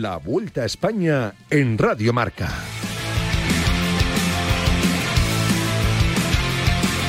La Vuelta a España en Radio Marca.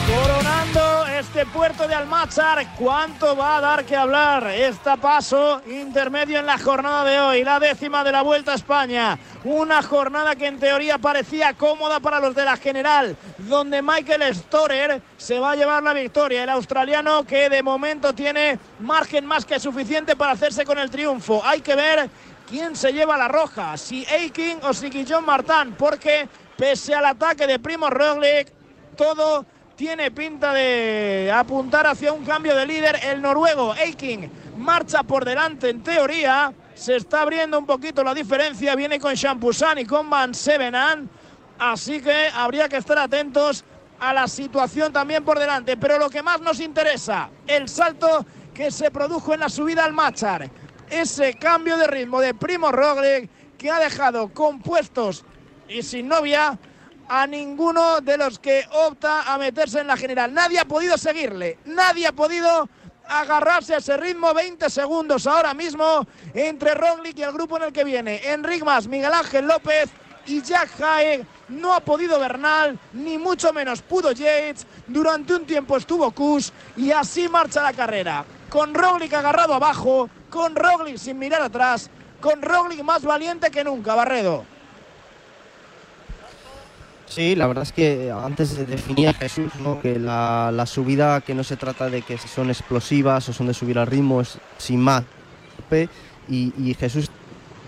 Coronando este puerto de Almázar, ¿cuánto va a dar que hablar? Este paso intermedio en la jornada de hoy, la décima de la Vuelta a España. Una jornada que en teoría parecía cómoda para los de la general, donde Michael Storer se va a llevar la victoria. El australiano que de momento tiene margen más que suficiente para hacerse con el triunfo. Hay que ver quién se lleva la roja, si Aiking o si Guillaume Martin, porque pese al ataque de Primo Roglic, todo tiene pinta de apuntar hacia un cambio de líder. El noruego Aiking marcha por delante en teoría. Se está abriendo un poquito la diferencia. Viene con Champusan y con Van Sevenan. Así que habría que estar atentos a la situación también por delante. Pero lo que más nos interesa, el salto que se produjo en la subida al Machar. Ese cambio de ritmo de Primo Roglic que ha dejado compuestos y sin novia a ninguno de los que opta a meterse en la general. Nadie ha podido seguirle, nadie ha podido agarrarse a ese ritmo. 20 segundos ahora mismo entre Roglic y el grupo en el que viene. Enric Mas, Miguel Ángel López y Jack Haig. No ha podido Bernal, ni mucho menos pudo Yates. Durante un tiempo estuvo Kush y así marcha la carrera. Con Roglic agarrado abajo, con Roglic sin mirar atrás, con Roglic más valiente que nunca, Barredo. Sí, la verdad es que antes definía Jesús ¿no? que la, la, subida que no se trata de que son explosivas o son de subir al ritmo, es sin más. Y, y Jesús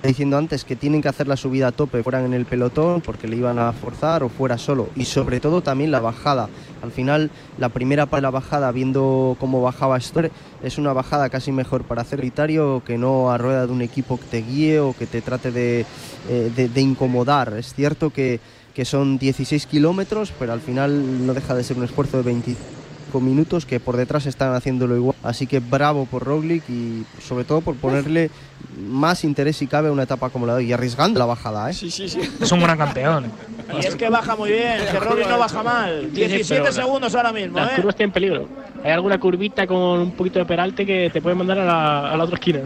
diciendo antes que tienen que hacer la subida a tope, fueran en el pelotón porque le iban a forzar o fuera solo. Y sobre todo también la bajada. Al final, la primera para la bajada, viendo cómo bajaba Store, es una bajada casi mejor para hacer solitario que no a rueda de un equipo que te guíe o que te trate de, eh, de, incomodar. Es cierto que que son 16 kilómetros, pero al final no deja de ser un esfuerzo de 25 minutos que por detrás están haciéndolo igual. Así que bravo por Roglic y sobre todo por ponerle más interés si cabe a una etapa como la de hoy y arriesgando la bajada. ¿eh? Sí, sí, sí. Es un gran campeón. Y es que baja muy bien, que Roglic no baja mal. 17 segundos ahora mismo. Las ¿eh? curvas tienen peligro. Hay alguna curvita con un poquito de peralte que te puede mandar a la, a la otra esquina.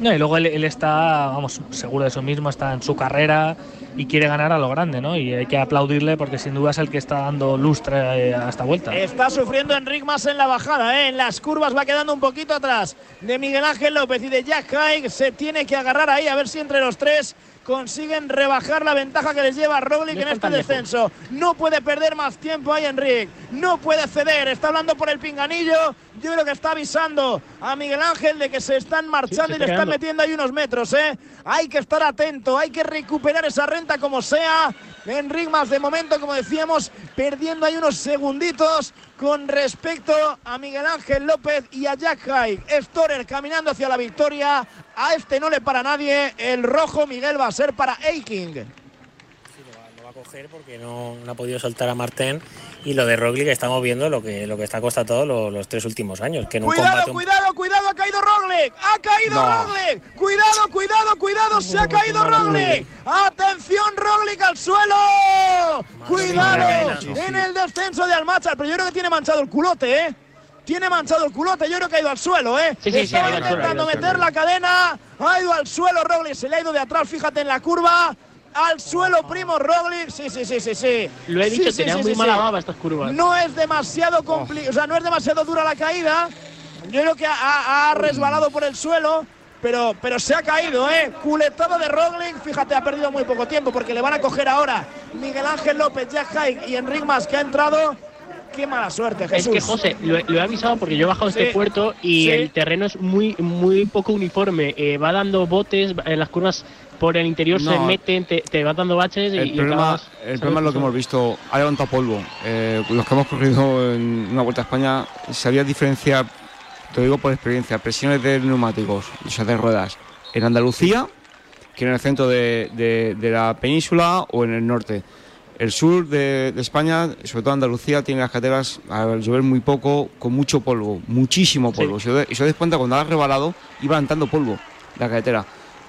No, y luego él, él, está, vamos, seguro de eso mismo, está en su carrera y quiere ganar a lo grande, ¿no? Y hay que aplaudirle porque sin duda es el que está dando lustre eh, a esta vuelta. Está sufriendo Enric más en la bajada, ¿eh? En las curvas va quedando un poquito atrás de Miguel Ángel López y de Jack Haig. Se tiene que agarrar ahí a ver si entre los tres consiguen rebajar la ventaja que les lleva Roglic en este descenso. No puede perder más tiempo ahí Enric. No puede ceder. Está hablando por el pinganillo. Yo creo que está avisando a Miguel Ángel de que se están marchando Sí, se y le está están metiendo ahí unos metros, ¿eh? Hay que estar atento. Hay que recuperar esa renta como sea. Enric más de momento, como decíamos, perdiendo ahí unos segunditos con respecto a Miguel Ángel López y a Jack Haig. Storer caminando hacia la victoria. A este no le para nadie. El rojo Miguel va a ser para Aiking. Coger porque no, no ha podido soltar a Martín y lo de Roglic estamos viendo lo que lo que está constatado lo- los tres últimos años que en un Cuidado, combate un- cuidado, cuidado, ha caído Roglic. Ha caído No. Roglic. Cuidado, cuidado, cuidado, se ha caído Roglic. Atención, Roglic al suelo. Cuidado en el descenso de Almazar. Pero yo creo que tiene manchado el culote, ¿eh? Tiene manchado el culote, yo creo que ha ido al suelo, ¿eh? Sí, Estaba intentando meter la cadena, ha ido al suelo Roglic, se le ha ido de atrás, fíjate en la curva. Al suelo, primo Roglic. Sí, sí, sí, sí, sí. Lo he dicho, sí, tenía sí, muy sí, mala baba estas curvas. No es demasiado compli- o sea, no es demasiado dura la caída. Yo creo que ha, ha resbalado por el suelo, pero, pero se ha caído, ¿eh? Culetada de Roglic, fíjate, ha perdido muy poco tiempo porque le van a coger ahora Miguel Ángel López, Jack Haig y Enric Mas que ha entrado. Qué mala suerte, Es Jesús. que José, lo, lo he avisado porque yo he bajado Sí, este puerto y sí. el terreno es muy muy poco uniforme. Eh, va dando botes, en las curvas por el interior se No. meten, te, te va dando baches y, El y problema, acabas- el problema es lo que hemos visto. Ha levantado polvo. Eh, los que hemos corrido en una vuelta a España, sabía diferenciar, te lo digo por experiencia, presiones de neumáticos, o sea, de ruedas, en Andalucía, que en el centro de, de- de la península o en el norte. El sur de, de España, sobre todo Andalucía, tiene las carreteras, al llover muy poco, con mucho polvo, muchísimo polvo. Os, si os dais cuenta, cuando has rebalado, iba levantando polvo la carretera.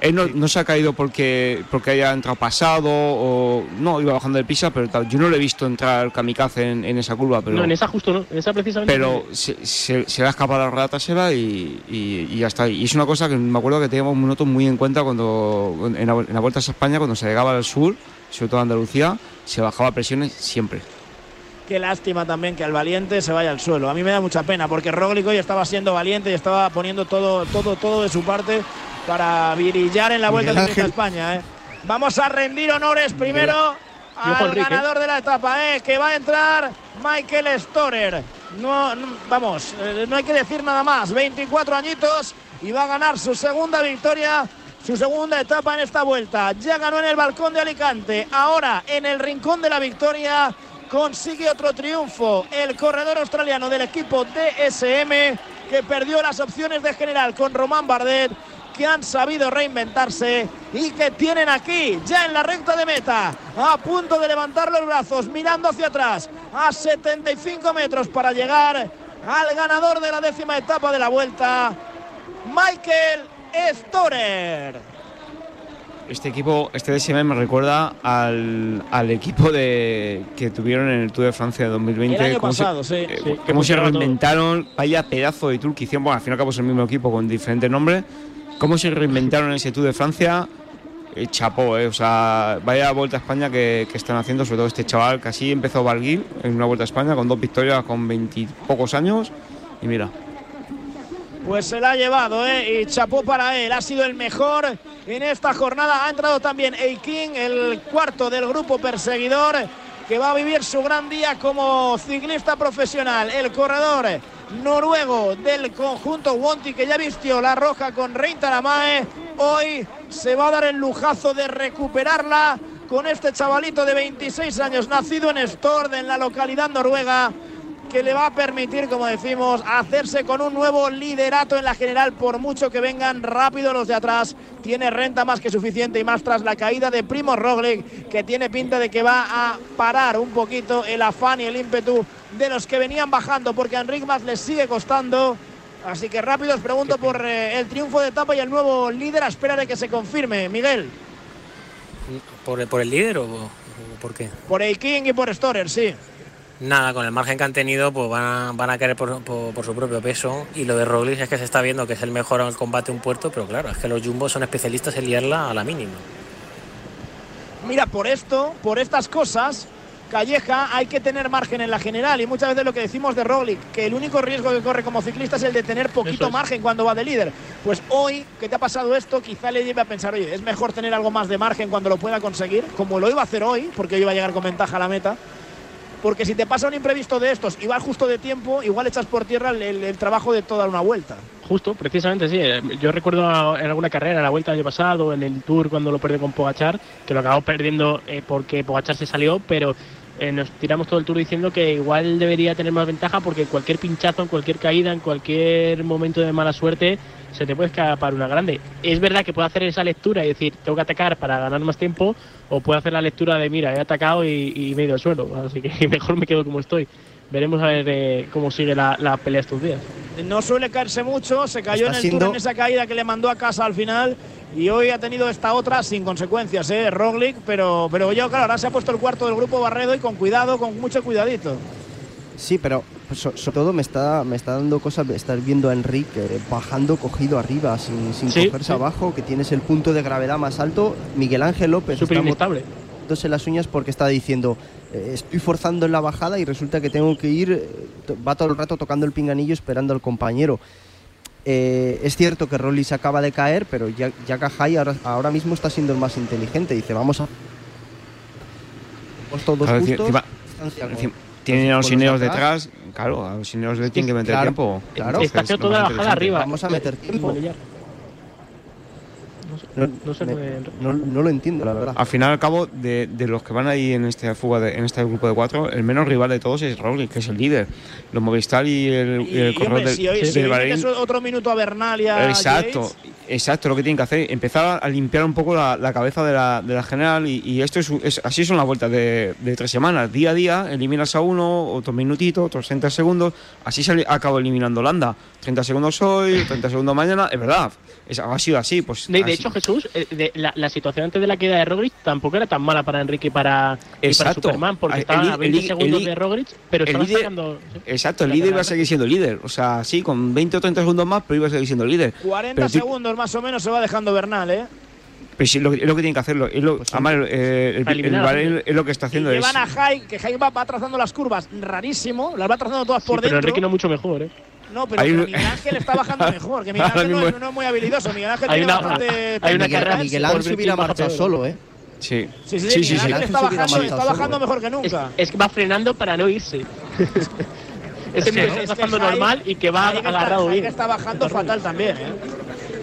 Él no, no se ha caído porque, porque haya entrado pasado o no, iba bajando de pisa, pero tal. yo no lo he visto entrar kamikaze en, en esa curva. Pero, no, en esa justo no, en esa precisamente. Pero se, se, se le ha escapado la rueda trasera y, y, y ya está. Y es una cosa que me acuerdo que teníamos un minuto muy en cuenta cuando en la, en la Vuelta a España, cuando se llegaba al sur, sobre todo a Andalucía, se bajaba presiones siempre. Qué lástima también que el valiente se vaya al suelo. A mí me da mucha pena porque Roglic hoy estaba siendo valiente y estaba poniendo todo, todo, todo de su parte para virillar en la vuelta de Ángel. España. ¿eh? Vamos a rendir honores primero al Enrique. ganador de la etapa, ¿eh? que va a entrar Michael Storer. No, no- vamos, eh, no hay que decir nada más. 24 añitos y va a ganar su segunda victoria. Su segunda etapa en esta vuelta. Ya ganó en el balcón de Alicante. Ahora en el rincón de la victoria consigue otro triunfo. El corredor australiano del equipo DSM que perdió las opciones de general con Román Bardet que han sabido reinventarse y que tienen aquí, ya en la recta de meta, a punto de levantar los brazos, mirando hacia atrás, a 75 metros para llegar al ganador de la décima etapa de la vuelta, Michael Storer. Este equipo, este DSM me recuerda al, al equipo de que tuvieron en el Tour de Francia de 2020. El año cómo se- pasado, sí. eh, Sí, que cómo se funcionaba todo. reinventaron, vaya pedazo de tour que hicieron. Bueno, al fin y al cabo es el mismo equipo con diferentes nombres. Cómo se reinventaron en ese Tour de Francia. Eh, chapó, eh, o sea, vaya vuelta a España que, que están haciendo, sobre todo este chaval que así empezó Barguil en una vuelta a España con dos victorias con veintipocos años. Y mira, Pues se la ha llevado, ¿eh? Y chapó para él. Ha sido el mejor en esta jornada. Ha entrado también Eiking, el cuarto del grupo perseguidor, que va a vivir su gran día como ciclista profesional. El corredor noruego del conjunto Wonti, que ya vistió la roja con Reintaramae. Hoy se va a dar el lujazo de recuperarla con este chavalito de 26 años, nacido en Stord, en la localidad noruega que le va a permitir, como decimos, hacerse con un nuevo liderato en la general, por mucho que vengan rápido los de atrás. Tiene renta más que suficiente y más tras la caída de Primo Roglic, que tiene pinta de que va a parar un poquito el afán y el ímpetu de los que venían bajando, porque a Enric Mas les sigue costando. Así que rápido os pregunto por eh, el triunfo de etapa y el nuevo líder a espera de que se confirme. Miguel, ¿Por, por el líder o, o por qué? por Eiking y por Storer, sí. Nada, con el margen que han tenido, pues van a, van a querer por, por- por su propio peso. Y lo de Roglic es que se está viendo que es el mejor en el combate un puerto, pero claro, es que los jumbos son especialistas en liarla a la mínima. Mira, por esto, por estas cosas, Calleja hay que tener margen en la general y muchas veces lo que decimos de Roglic, que el único riesgo que corre como ciclista es el de tener poquito es. margen cuando va de líder. Pues hoy que te ha pasado esto, quizá le lleve a pensar, oye, es mejor tener algo más de margen cuando lo pueda conseguir, como lo iba a hacer hoy, porque hoy iba a llegar con ventaja a la meta. Porque si te pasa un imprevisto de estos y vas justo de tiempo, igual echas por tierra el, trabajo de toda una vuelta. Justo, precisamente sí. Eh, Yo recuerdo en alguna carrera, en la vuelta del año pasado, en el Tour cuando lo perdió con Pogachar, que lo acabó perdiendo eh, porque Pogachar se salió, pero eh, nos tiramos todo el Tour diciendo que igual debería tener más ventaja porque cualquier pinchazo, en cualquier caída, en cualquier momento de mala suerte, se te puede escapar una grande. Es verdad que puede hacer esa lectura y decir, tengo que atacar para ganar más tiempo, o puede hacer la lectura de, mira, he atacado y, y me he ido al suelo, así que mejor me quedo como estoy. Veremos a ver eh, cómo sigue la, la pelea estos días. No suele caerse mucho, se cayó Está en el Tour siendo- en esa caída que le mandó a casa al final y hoy ha tenido esta otra sin consecuencias, ¿eh? Roglic, pero, pero ya claro, ahora se ha puesto el cuarto del grupo Barredo y con cuidado, con mucho cuidadito. Sí, pero so- sobre todo me está, me está dando cosas estar viendo a Enrique eh, bajando cogido arriba, sin, sin Sí, cogerse sí. abajo, que tienes el punto de gravedad más alto. Miguel Ángel López Súper está las uñas porque está diciendo, eh, estoy forzando en la bajada y resulta que tengo que ir, eh, va todo el rato tocando el pinganillo esperando al compañero. Eh, es cierto que Rolly se acaba de caer, pero ya, ya Cajay ahora, ahora mismo está siendo el más inteligente. Dice, vamos a... Todos Claro, justos, encima- tienen a los atrás. detrás, claro, a los sineos le tienen que meter Claro, tiempo. claro. Está Entonces, haciendo lo toda la bajada arriba. Vamos a meter tiempo. No No, no sé me- no- no lo entiendo, la verdad. Al final, al cabo, de, de los que van ahí en esta fuga, de- en este grupo de cuatro, el menos rival de todos es Roglic, que es el líder. Los Movistar y el, y Y, el y, corredor del, si del Bahrein- otro minuto a Bernal y a Exacto. Exacto, lo que tienen que hacer, empezar a limpiar un poco la, la cabeza de la, de la general y, y esto es, es- así son las vueltas de, de tres semanas, día a día, eliminas a uno, otros minutitos, otros 30 segundos, así se ha acabado eliminando Holanda, 30 segundos hoy, 30 segundos mañana, es verdad, es, ha sido así, pues De, de así. hecho, Jesús, eh, de- la, la situación antes de la queda de Roglic tampoco era tan mala para Enrique y para, y para. Superman, porque El estaban a 20 el segundos el de Roglic, pero el líder- sacando... sí. Exacto, el líder va a seguir siendo líder, o sea, sí, con 20 o 30 segundos más, pero iba a seguir siendo líder. 40 Pero tú- segundos más o menos se va dejando Bernal, ¿eh? Pero sí, lo, es lo que tiene que hacerlo, es lo, además, eh, el, el es lo que está Y haciendo. es, llevan a Jai, que Jai va, va trazando las curvas rarísimo, las va trazando todas Sí, por pero dentro. Enrique no mucho mejor, ¿eh? No, pero, Hay pero un- Miguel Ángel está bajando mejor, que Miguel Ahora Ángel no, mismo- es, no es muy habilidoso. Miguel Ángel Hay tiene una- bastante hay una carrera-. Miguel por Ángel marchado peor. solo, ¿eh? Sí, Sí, sí, sí, sí, sí, Miguel sí. Ángel está bajando, está marchado bajando solo, mejor que nunca. es que va frenando para no irse. Es que está pasando Jai- normal y que va agarrado bien. está bajando fatal también, ¿eh?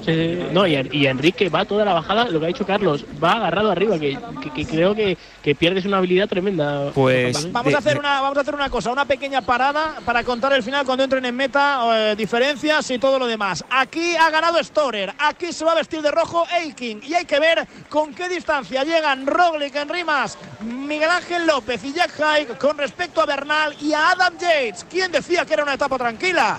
Sí, no, y, y Enrique va toda la bajada, lo que ha dicho Carlos, va agarrado arriba, que, que- que creo que, que pierdes una habilidad tremenda. Pues- Vamos De- a hacer de- una vamos a hacer una cosa, una pequeña parada para contar el final cuando entren en meta, eh, diferencias y todo lo demás. Aquí ha ganado Storer, aquí se va a vestir de rojo Eiking y hay que ver con qué distancia llegan Roglic en rimas, Miguel Ángel López y Jack Haig con respecto a Bernal y a Adam Yates. ¿Quién decía que era una etapa tranquila?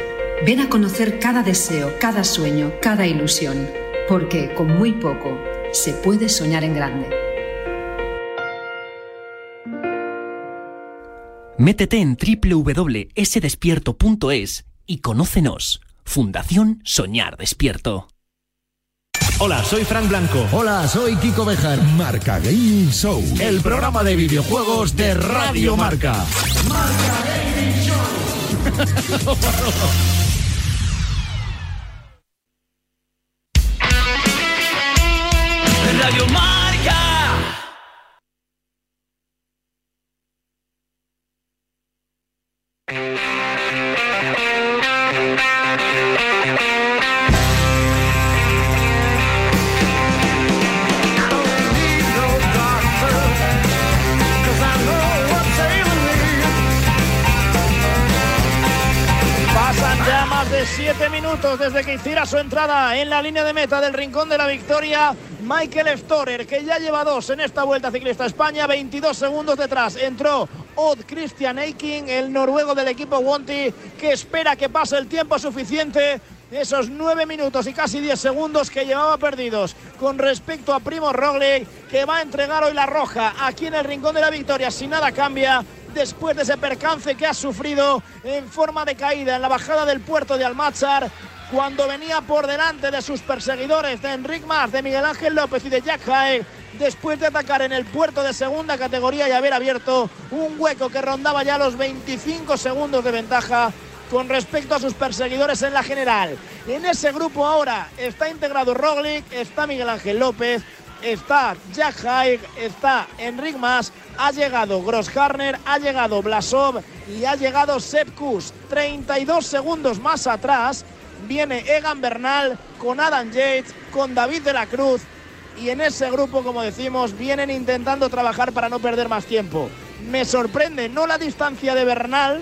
Ven a conocer cada deseo, cada sueño, cada ilusión, porque con muy poco se puede soñar en grande. Métete en www.sdespierto.es y conócenos. Fundación Soñar Despierto. Hola, soy Frank Blanco. Hola, soy Kiko Bejar. Marca Gaming Show. El programa de videojuegos de Radio Marca. Radio su entrada en la línea de meta del Rincón de la Victoria. Michael Storer, que ya lleva dos en esta Vuelta Ciclista España, 22 segundos detrás. Entró Odd Christian Eiking, el noruego del equipo Wanty, que espera que pase el tiempo suficiente. Esos nueve minutos y casi 10 segundos que llevaba perdidos con respecto a Primo Roglic, que va a entregar hoy la roja aquí en el Rincón de la Victoria si nada cambia después de ese percance que ha sufrido en forma de caída en la bajada del puerto de Almázar cuando venía por delante de sus perseguidores de Enric Mas, de Miguel Ángel López y de Jack Haig después de atacar en el puerto de segunda categoría y haber abierto un hueco que rondaba ya los 25 segundos de ventaja con respecto a sus perseguidores en la general. En ese grupo ahora está integrado Roglic, está Miguel Ángel López, está Jack Haig, está Enric Mas, ha llegado Grossharner, ha llegado Blasov y ha llegado Sepp Kuss. 32 segundos más atrás viene Egan Bernal con Adam Yates, con David de la Cruz y en ese grupo, como decimos, vienen intentando trabajar para no perder más tiempo. Me sorprende no la distancia de Bernal,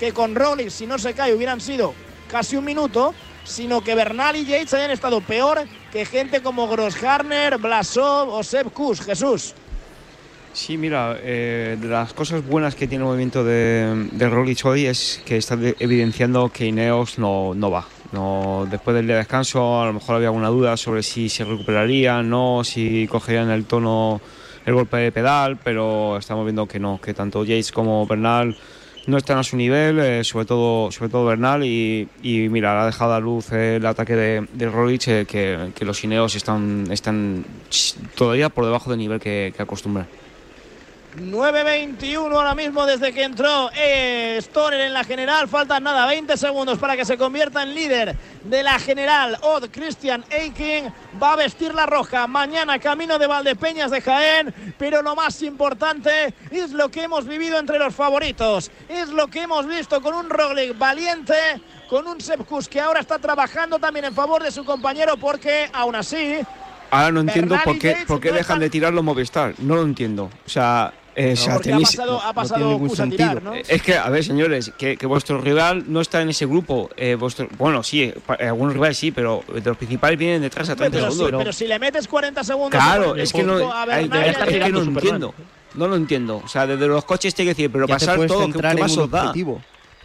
que con Rollins, si no se cae, hubieran sido casi un minuto, sino que Bernal y Yates hayan estado peor que gente como Grossharner, Blasov o Seb Kuss. Jesús. Sí, mira, eh, de las cosas buenas que tiene el movimiento de, de hoy es que está de- evidenciando que Ineos no, no va. No, después del día de descanso a lo mejor había alguna duda sobre si se recuperarían, no, si cogerían el tono, el golpe de pedal, pero estamos viendo que no, que tanto Yates como Bernal no están a su nivel, eh, sobre todo sobre todo Bernal y, mira, ha dejado a luz el ataque de, de eh, que, los Ineos están, están todavía por debajo del nivel que, que acostumbran. 9.21 ahora mismo desde que entró eh, Stoner en la general. Faltan nada, 20 segundos para que se convierta en líder de la general. Odd Christian Eiking va a vestir la roja mañana camino de Valdepeñas de Jaén. Pero lo más importante es lo que hemos vivido entre los favoritos. Es lo que hemos visto con un Roglic valiente. Con un Sepkus que ahora está trabajando también en favor de su compañero porque aún así Ahora no entiendo Bernal por qué, por qué no dejan de tirarlo Movistar. No lo entiendo. O sea, eh, ha pasado, ha no pasado tiene ningún Kus a sentido. tirar, ¿no? Eh, Es que, a ver, señores, que, que vuestro rival no está en ese grupo. eh, vuestro, bueno, sí, algunos rivales sí, pero de los principales vienen detrás a 30 pero, si, segundos. pero si le metes 40 segundos Claro, por es que no, a ay, Bernal, es ya que está no Superman. entiendo. No lo entiendo. O sea, desde los coches te hay que decir, pero Ya pasar todo, ¿qué, qué en más os da?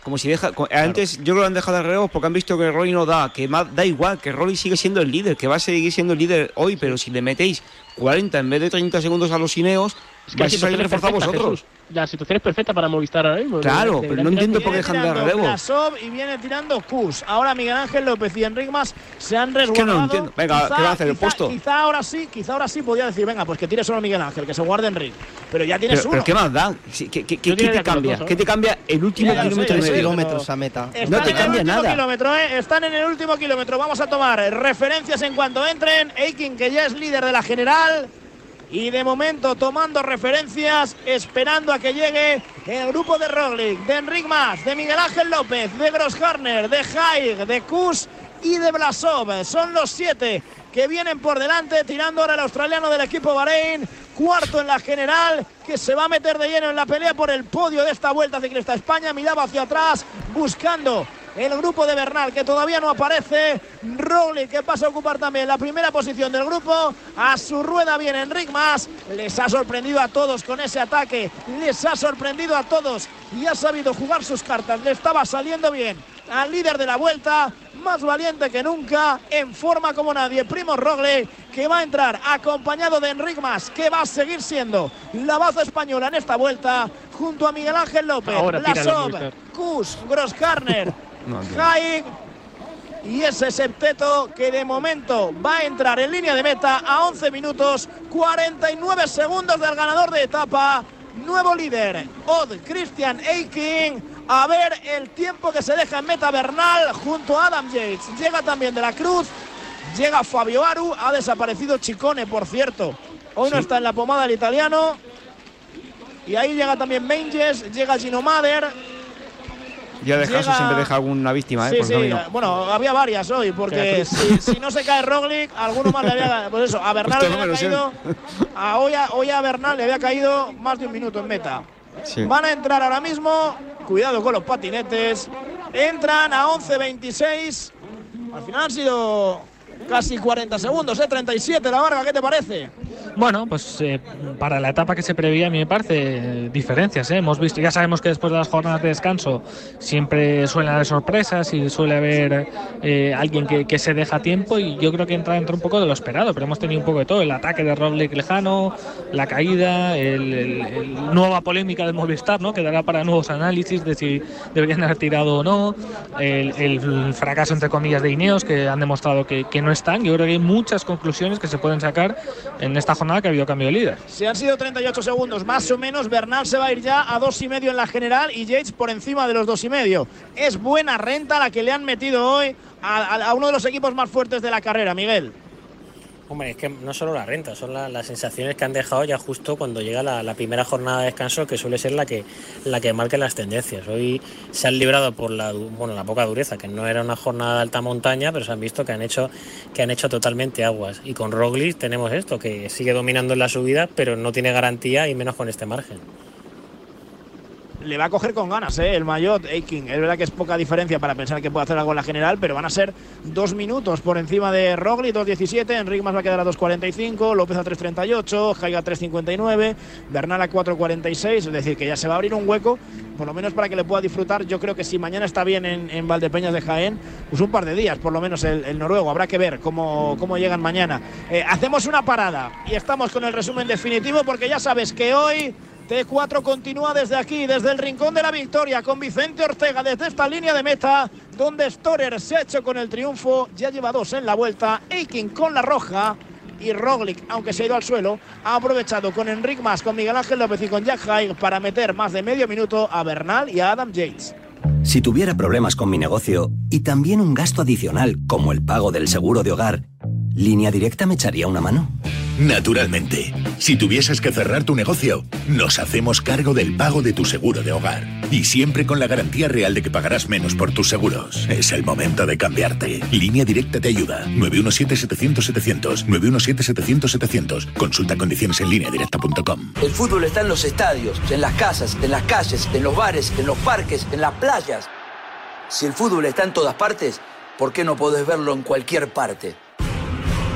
Como si deja. Antes yo creo que lo han dejado de relevos porque han visto que Roy no da, que más, da igual, que Roy sigue siendo el líder, que va a seguir siendo el líder hoy, pero si le metéis 40 en vez de 30 segundos a los Ineos, Es que la situación es reforzados perfecta, vosotros. Jesús. La situación es perfecta para Movistar ahora mismo. Claro, De- pero deberían no entiendo por qué dejan de Tirando relevos. Blasov y viene tirando Kus. Ahora Miguel Ángel López y Enric Mas se han que no resguardado. lo entiendo. Venga, ¿qué va a hacer, el quizá- puesto? Quizá ahora sí, quizá ahora sí podía decir, venga, pues que tire solo Miguel Ángel, que se guarde Enric. Pero ya tienes Pero, uno. pero ¿qué más da? ¿Qué, qué- qué- te cambia? dos. ¿Qué te cambia el último Ya kilómetro medio? kilómetros a meta. No te cambia nada. kilómetro, ¿eh? Están en el último kilómetro. Vamos a tomar referencias en cuanto entren. Eiking, que ya es líder de la general. Y de momento tomando referencias, esperando a que llegue el grupo de Roglic, de Enric Mas, de Miguel Ángel López, de Grossharner, de Haig, de Kus y de Blasov. Son los siete que vienen por delante, tirando ahora el australiano del equipo Bahrein, cuarto en la general, que se va a meter de lleno en la pelea por el podio de esta Vuelta Ciclista España, miraba hacia atrás, buscando el grupo de Bernal, que todavía no aparece, Roglic, que pasa a ocupar también la primera posición del grupo, a su rueda viene Enric Mas, les ha sorprendido a todos con ese ataque, les ha sorprendido a todos y ha sabido jugar sus cartas, le estaba saliendo bien al líder de la vuelta, más valiente que nunca, en forma como nadie, Primo Rogle, que va a entrar acompañado de Enric Mas, que va a seguir siendo la baza española en esta vuelta, junto a Miguel Ángel López, Ahora Blasov. Kus, Grosskarner, No y ese septeto que de momento va a entrar en línea de meta a 11 minutos 49 segundos del ganador de etapa. Nuevo líder, Odd Christian Eiking. A ver el tiempo que se deja en meta Bernal junto a Adam Yates. Llega también de la Cruz. Llega Fabio Aru. Ha desaparecido Chicone, por cierto. Hoy no está en la pomada el italiano. Y ahí llega también Menges. Llega Gino Mader. Ya de Llega- siempre deja alguna víctima, ¿eh? Sí, sí, bueno, había varias hoy, porque si, si no se cae Roglic, alguno más le había Pues eso, a Bernal le había caído. A, hoy, a, hoy a Bernal le había caído más de un minuto en meta. Sí. Van a entrar ahora mismo, cuidado con los patinetes. Entran a 11.26. Al final han sido casi 40 segundos, ¿eh? 37 la Varga, ¿qué te parece? Bueno, pues eh, para la etapa que se preveía a mí me parece eh, diferencias. ¿eh? Hemos visto, ya sabemos que después de las jornadas de descanso siempre suelen haber sorpresas y suele haber eh, alguien que, que se deja tiempo y yo creo que entra dentro un poco de lo esperado, pero hemos tenido un poco de todo, el ataque de Roglic lejano, la caída, el, el- nueva polémica del Movistar, ¿no? que dará para nuevos análisis de si deberían haber tirado o no, el, fracaso entre comillas de Ineos que han demostrado que, que no están. Yo creo que hay muchas conclusiones que se pueden sacar en esta jornada que ha habido cambio de líder. Si han sido 38 segundos, más o menos, Bernal se va a ir ya a dos y medio en la general y Yates por encima de los dos y medio. Es buena renta la que le han metido hoy a uno de los equipos más fuertes de la carrera, Miguel. Hombre, es que no solo la renta, son la- las sensaciones que han dejado ya justo cuando llega la, primera jornada de descanso, que suele ser la que, la que marque las tendencias. Hoy se han librado por la, bueno, la poca dureza, que no era una jornada de alta montaña, pero se han visto que han hecho, que han hecho totalmente aguas. Y con Roglic tenemos esto, que sigue dominando en la subida, pero no tiene garantía y menos con este margen. Le va a coger con ganas, ¿eh? El Mayotte, Aiking. Es verdad que es poca diferencia para pensar que puede hacer algo en la general, pero van a ser dos minutos por encima de Roglic, 2.17. Enrique más va a quedar a 2.45, López a 3.38, Jaiga a 3.59, Bernal a 4.46. Es decir, que ya se va a abrir un hueco, por lo menos para que le pueda disfrutar. Yo creo que si mañana está bien en, en Valdepeñas de Jaén, pues un par de días, por lo menos el, el noruego. Habrá que ver cómo, cómo llegan mañana. Eh, hacemos una parada y estamos con el resumen definitivo, porque ya sabes que hoy. T4 continúa desde aquí, desde el rincón de la victoria, con Vicente Ortega desde esta línea de meta, donde Storer se ha hecho con el triunfo, ya lleva dos en la vuelta, Aiking con la roja y Roglic, aunque se ha ido al suelo, ha aprovechado con Enric Mas, con Miguel Ángel López y con Jack Haig para meter más de medio minuto a Bernal y a Adam Yates. Si tuviera problemas con mi negocio y también un gasto adicional como el pago del seguro de hogar, ¿Línea Directa me echaría una mano? Naturalmente. Si tuvieses que cerrar tu negocio, nos hacemos cargo del pago de tu seguro de hogar. Y siempre con la garantía real de que pagarás menos por tus seguros. Es el momento de cambiarte. Línea Directa te ayuda. 917-700-700. 917-700-700. Consulta condiciones en lineadirecta.com. El fútbol está en los estadios, en las casas, en las calles, en los bares, en los parques, en las playas. Si el fútbol está en todas partes, ¿por qué no podés verlo en cualquier parte?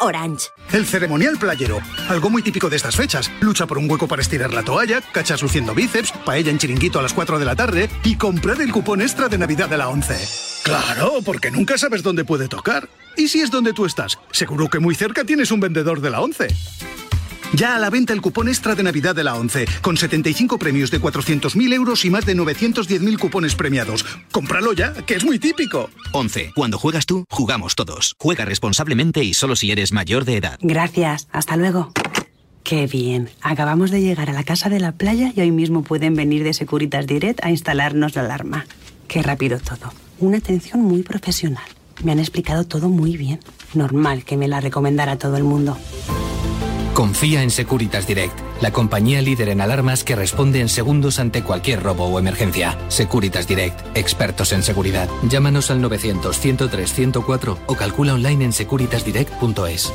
Orange. El ceremonial playero, algo muy típico de estas fechas. Lucha por un hueco para estirar la toalla, cachas luciendo bíceps, paella en chiringuito a las 4 de la tarde y comprar el cupón extra de Navidad de la 11. Claro, porque nunca sabes dónde puede tocar. ¿Y si es donde tú estás? Seguro que muy cerca tienes un vendedor de la 11. Ya a la venta el cupón extra de Navidad de la 11, con 75 premios de 400.000 euros y más de 910.000 cupones premiados. Cómpralo ya, que es muy típico. 11. Cuando juegas tú, jugamos todos. Juega responsablemente y solo si eres mayor de edad. Gracias, hasta luego. Qué bien. Acabamos de llegar a la casa de la playa y hoy mismo pueden venir de Securitas Direct a instalarnos la alarma. Qué rápido todo. Una atención muy profesional. Me han explicado todo muy bien. Normal que me la recomendara todo el mundo. Confía en Securitas Direct, la compañía líder en alarmas que responde en segundos ante cualquier robo o emergencia. Securitas Direct, expertos en seguridad. Llámanos al 900-103-104 o calcula online en securitasdirect.es.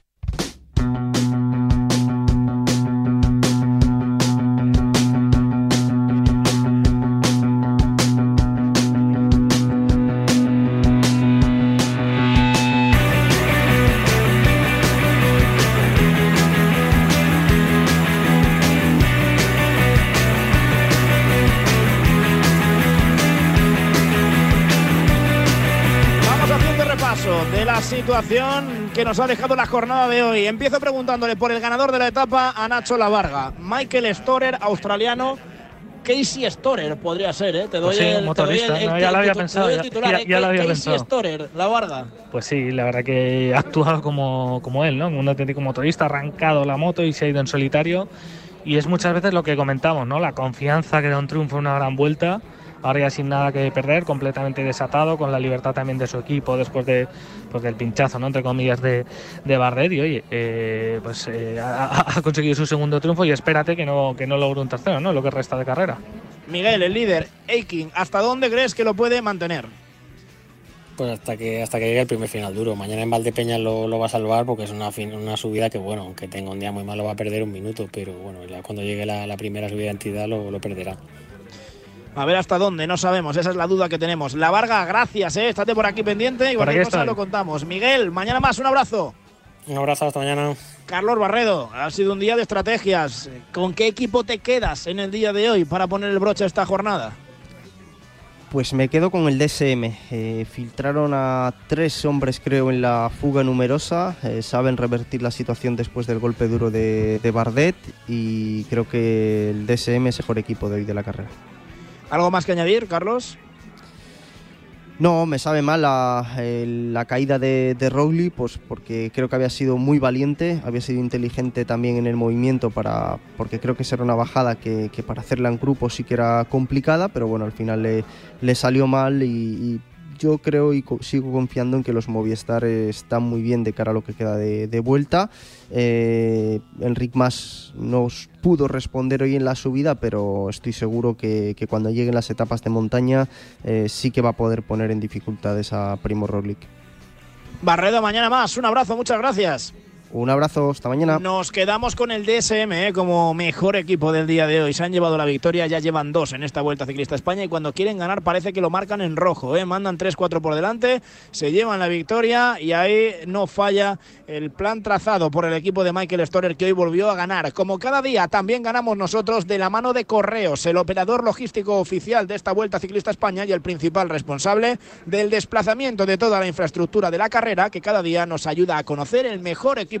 Situación que nos ha dejado la jornada de hoy. Empiezo preguntándole por el ganador de la etapa a Nacho Lavarga. Michael Storer, australiano. Casey Storer podría ser, ¿eh? Te doy Pues sí, el, te doy motorista, el- no, el- ya lo había pensado, el ya- titular, ya- ¿eh? ya lo había Casey pensado. Storer, Lavarga. Pues sí, la verdad que ha actuado como, como él, ¿no? Un auténtico motorista, ha arrancado la moto y se ha ido en solitario. Y es muchas veces lo que comentamos, ¿no? La confianza que da un triunfo en una gran vuelta. Ahora ya sin nada que perder, completamente desatado, con la libertad también de su equipo después de, pues del pinchazo, ¿no? entre comillas, de, de Bardet. Y oye, eh, pues eh, ha, ha conseguido su segundo triunfo y espérate que no, que no logre un tercero, ¿no? Lo que resta de carrera. Miguel, el líder, Aiking, ¿hasta dónde crees que lo puede mantener? Pues hasta que hasta que llegue el primer final duro. Mañana en Valdepeñas lo, lo va a salvar porque es una, fin- una subida que, bueno, aunque tenga un día muy malo, va a perder un minuto, pero bueno, ya cuando llegue la, la primera subida de entidad lo, lo perderá. A ver hasta dónde, no sabemos, esa es la duda que tenemos. La Varga, gracias, ¿eh? estate por aquí pendiente y Por cualquier aquí cosa estoy. lo contamos. Miguel, mañana más, un abrazo. Un abrazo, hasta mañana. Carlos Barredo, ha sido un día de estrategias. ¿Con qué equipo te quedas en el día de hoy para poner el broche a esta jornada? Pues me quedo con el DSM. Eh, filtraron a tres hombres, creo, en la fuga numerosa. Eh, saben revertir la situación después del golpe duro de, de Bardet y creo que el DSM es el mejor equipo de hoy de la carrera. ¿Algo más que añadir, Carlos? No, me sabe mal la, caída de, Rowley, pues porque creo que había sido muy valiente, había sido inteligente también en el movimiento para, porque creo que esa era una bajada que, para hacerla en grupo sí que era complicada, pero bueno, al final le, salió mal y yo creo y sigo confiando en que los Movistar están muy bien de cara a lo que queda de, vuelta. Eh, Enric Mas nos pudo responder hoy en la subida, pero estoy seguro que, que cuando lleguen las etapas de montaña eh, sí que va a poder poner en dificultades a Primo Roglic. Barredo, mañana más. Un abrazo, muchas gracias. Un abrazo, hasta mañana. Nos quedamos con el DSM eh, como mejor equipo del día de hoy. Se han llevado la victoria, ya llevan dos en esta Vuelta Ciclista a España y cuando quieren ganar parece que lo marcan en rojo. eh. Mandan 3-4 por delante, se llevan la victoria y ahí no falla el plan trazado por el equipo de Michael Storer que hoy volvió a ganar. Como cada día también ganamos nosotros de la mano de Correos, el operador logístico oficial de esta Vuelta Ciclista a España y el principal responsable del desplazamiento de toda la infraestructura de la carrera que cada día nos ayuda a conocer el mejor equipo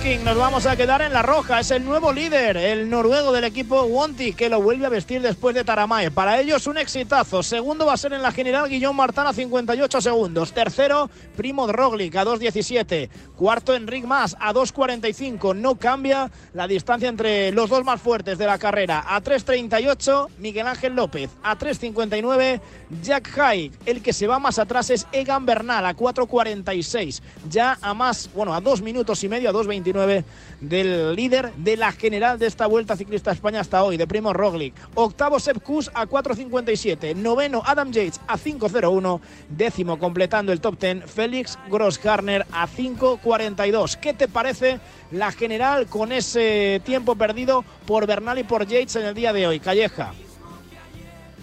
Nos vamos a quedar en la roja. Es el nuevo líder, el noruego del equipo Wonti, que lo vuelve a vestir después de Taramae. Para ellos un exitazo. Segundo va a ser en la general Guillón Martán a 58 segundos. Tercero, Primo Roglic a 2.17. Cuarto, Enric Mas a 2.45. No cambia la distancia entre los dos más fuertes de la carrera. A 3.38, Miguel Ángel López. A 3.59, Jack Haig. El que se va más atrás es Egan Bernal a 4.46. Ya a más, bueno, a dos minutos y medio, a 2.29 del líder de la general de esta Vuelta Ciclista a España hasta hoy, de Primo Roglic. Octavo Sepp Kuss a 4.57. Noveno Adam Yates a 5.01. Décimo completando el top 10, Félix Grossgartner a 5.42. ¿Qué te parece la general con ese tiempo perdido por Bernal y por Yates en el día de hoy? Calleja.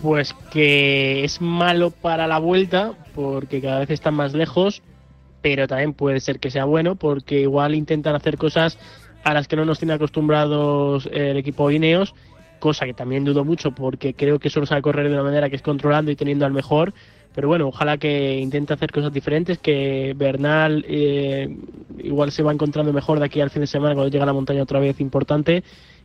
Pues que es malo para la vuelta porque cada vez están más lejos, pero también puede ser que sea bueno porque igual intentan hacer cosas a las que no nos tiene acostumbrados el equipo Ineos, cosa que también dudo mucho porque creo que solo sabe correr de una manera que es controlando y teniendo al mejor. Pero bueno, ojalá que intente hacer cosas diferentes, que Bernal eh, igual se va encontrando mejor de aquí al fin de semana cuando llega a la montaña otra vez importante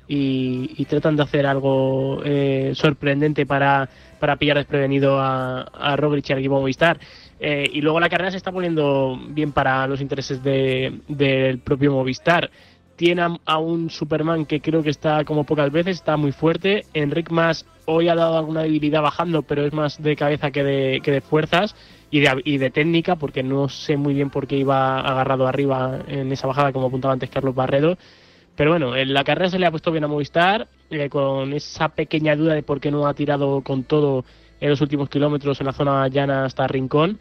y, tratan de hacer algo eh, sorprendente para, para pillar desprevenido a, a Roglic y al equipo Movistar. Eh, y luego la carrera se está poniendo bien para los intereses de- del propio Movistar. Tiene a, un Superman que creo que está como pocas veces, está muy fuerte. Enric Mas hoy ha dado alguna debilidad bajando, pero es más de cabeza que de, fuerzas y de, técnica, porque no sé muy bien por qué iba agarrado arriba en esa bajada, como apuntaba antes Carlos Barredo. Pero bueno, en la carrera se le ha puesto bien a Movistar, eh, con esa pequeña duda de por qué no ha tirado con todo en los últimos kilómetros en la zona llana hasta Rincón.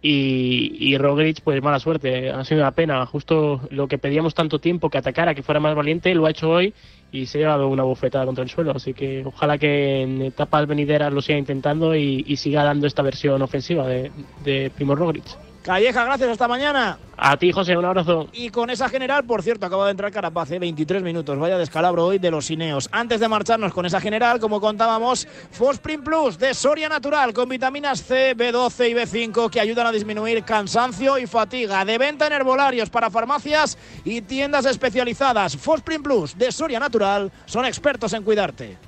Y, y Roglic, pues mala suerte, ha sido una pena. Justo lo que pedíamos tanto tiempo que atacara, que fuera más valiente, lo ha hecho hoy y se ha llevado una bofetada contra el suelo. Así que ojalá que en etapas venideras lo siga intentando y, siga dando esta versión ofensiva de, de Primo Roglic. Calleja, gracias, hasta mañana. A ti, José, un abrazo. Y con esa general, por cierto, acaba de entrar Carapaz, ¿eh? 23 minutos. Vaya descalabro hoy de los Ineos. Antes de marcharnos con esa general, como contábamos, Fosprin Plus de Soria Natural con vitaminas C, B12 y B5 que ayudan a disminuir cansancio y fatiga. De venta en herbolarios para farmacias y tiendas especializadas. Fosprin Plus de Soria Natural son expertos en cuidarte.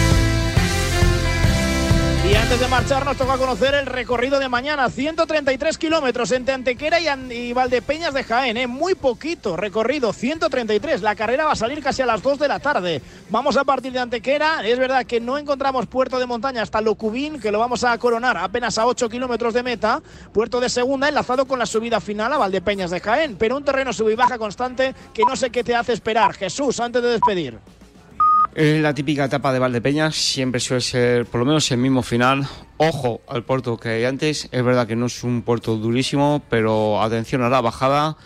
Y antes de marchar nos toca conocer el recorrido de mañana, 133 kilómetros entre Antequera y, Valdepeñas de Jaén, ¿eh? muy poquito recorrido, 133. La carrera va a salir casi a las 2 de la tarde. Vamos a partir de Antequera, es verdad que no encontramos puerto de montaña hasta Locubín, que lo vamos a coronar apenas a 8 kilómetros de meta, puerto de segunda enlazado con la subida final a Valdepeñas de Jaén, pero un terreno sub baja constante que no sé qué te hace esperar. Jesús, antes de despedir. Es la típica etapa de Valdepeñas, siempre suele ser por lo menos el mismo final. Ojo al puerto que hay antes, es verdad que no es un puerto durísimo, pero atención a la bajada.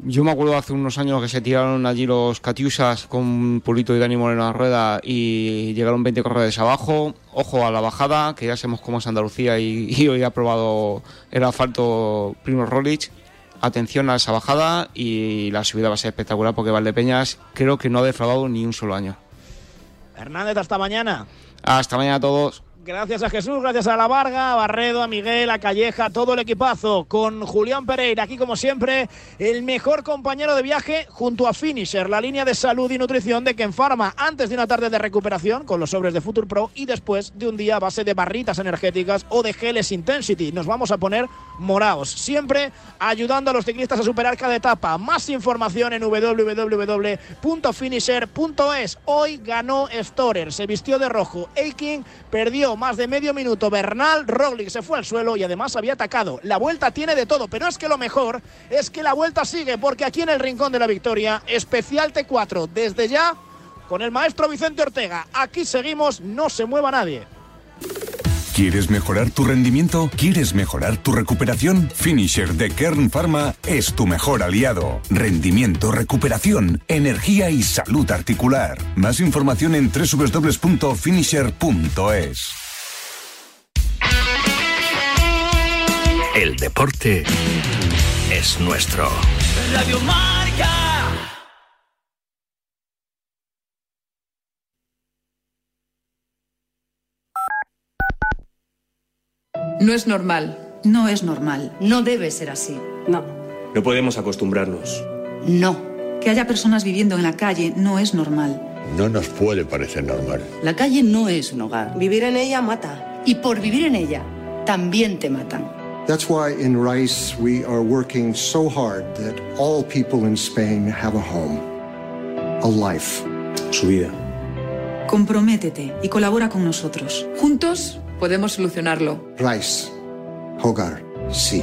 Yo me acuerdo hace unos años que se tiraron allí los Catiusas con Pulito y Dani Moreno a rueda y llegaron 20 corredores abajo. Ojo a la bajada, que ya sabemos cómo es Andalucía y, y hoy ha probado el asfalto Primo Rolich. Atención a esa bajada y la subida va a ser espectacular porque Valdepeñas creo que no ha defraudado ni un solo año. Hernández, hasta mañana. Hasta mañana a todos. Gracias a Jesús, gracias a La Varga, a Barredo, a Miguel, a Calleja, todo el equipazo. Con Julián Pereira, aquí como siempre, el mejor compañero de viaje junto a Finisher, la línea de salud y nutrición de Ken Pharma. Antes de una tarde de recuperación con los sobres de Future Pro y después de un día a base de barritas energéticas o de geles Intensity. Nos vamos a poner moraos, siempre ayudando a los ciclistas a superar cada etapa. Más información en www.finisher.es. Hoy ganó Storer, se vistió de rojo. Aiking perdió más de medio minuto. Bernal, Roglic se fue al suelo y además había atacado. La vuelta tiene de todo, pero es que lo mejor es que la vuelta sigue, porque aquí en el Rincón de la Victoria, especial T4, desde ya con el maestro Vicente Ortega. Aquí seguimos, no se mueva nadie. ¿Quieres mejorar tu rendimiento? ¿Quieres mejorar tu recuperación? Finisher de Kern Pharma es tu mejor aliado. Rendimiento, recuperación, energía y salud articular. Más información en www.finisher.es. El deporte es nuestro. Radio Marca. No es normal. No es normal. No debe ser así. No. No podemos acostumbrarnos. No. Que haya personas viviendo en la calle no es normal. No nos puede parecer normal. La calle no es un hogar. Vivir en ella mata. Y por vivir en ella, también te matan. That's why in Rice we are working so hard that all people in Spain have a home, a life. Su vida. Comprométete y colabora con nosotros. Juntos podemos solucionarlo. Rice, hogar, sí.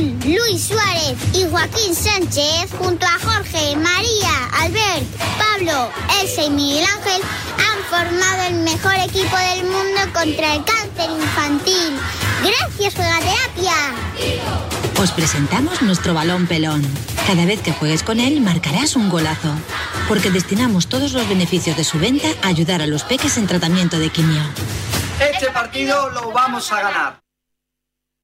Luis Suárez y Joaquín Sánchez, junto a Jorge, María, Albert, Pablo, Elsa y Miguel Ángel, han formado el mejor equipo del mundo contra el cáncer infantil. Gracias, Juegaterapia. Os presentamos nuestro balón pelón. Cada vez que juegues con él marcarás un golazo. Porque destinamos todos los beneficios de su venta a ayudar a los peques en tratamiento de quimio. Este partido lo vamos a ganar.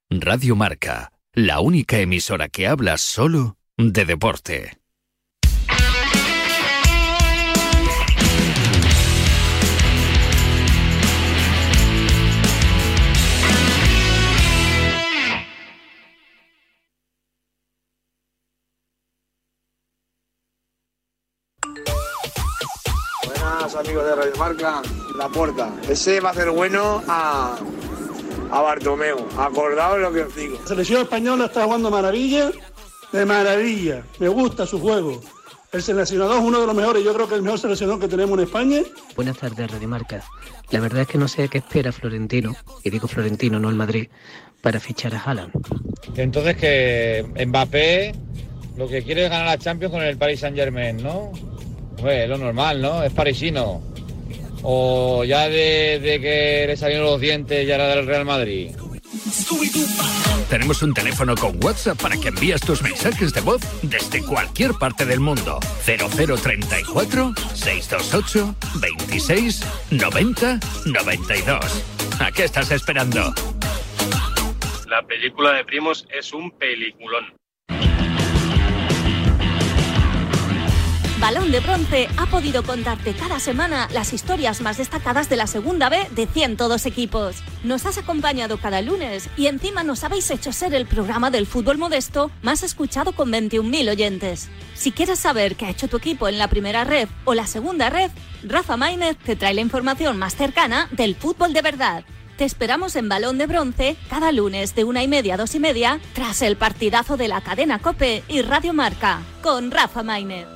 Radio Marca, la única emisora que habla solo de deporte. Buenas amigos de Radio Marca, la puerta. Ese va a ser bueno a, a Bartomeu. Acordaos lo que os digo. La selección española está jugando maravilla, de maravilla. Me gusta su juego. El seleccionador es uno de los mejores, yo creo que es el mejor seleccionador que tenemos en España. Buenas tardes, Radio Marca. La verdad es que no sé qué espera Florentino, y digo Florentino, no el Madrid, para fichar a Haaland. Entonces que Mbappé lo que quiere es ganar la Champions con el Paris Saint Germain, ¿no? Pues lo normal, ¿no? Es parisino. O ya de, de que le salieron los dientes ya era del Real Madrid. Tenemos un teléfono con WhatsApp para que envíes tus mensajes de voz desde cualquier parte del mundo. 0034 628 26 90 92. ¿A qué estás esperando? La película de Primos es un peliculón. Balón de Bronce ha podido contarte cada semana las historias más destacadas de la segunda B de 102 equipos. Nos has acompañado cada lunes y encima nos habéis hecho ser el programa del fútbol modesto más escuchado con 21.000 oyentes. Si quieres saber qué ha hecho tu equipo en la primera red o la segunda red, Rafa Maínez te trae la información más cercana del fútbol de verdad. Te esperamos en Balón de Bronce cada lunes de una y media a dos y media tras el partidazo de la cadena Cope y Radio Marca con Rafa Maínez.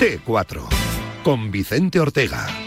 T4 con Vicente Ortega.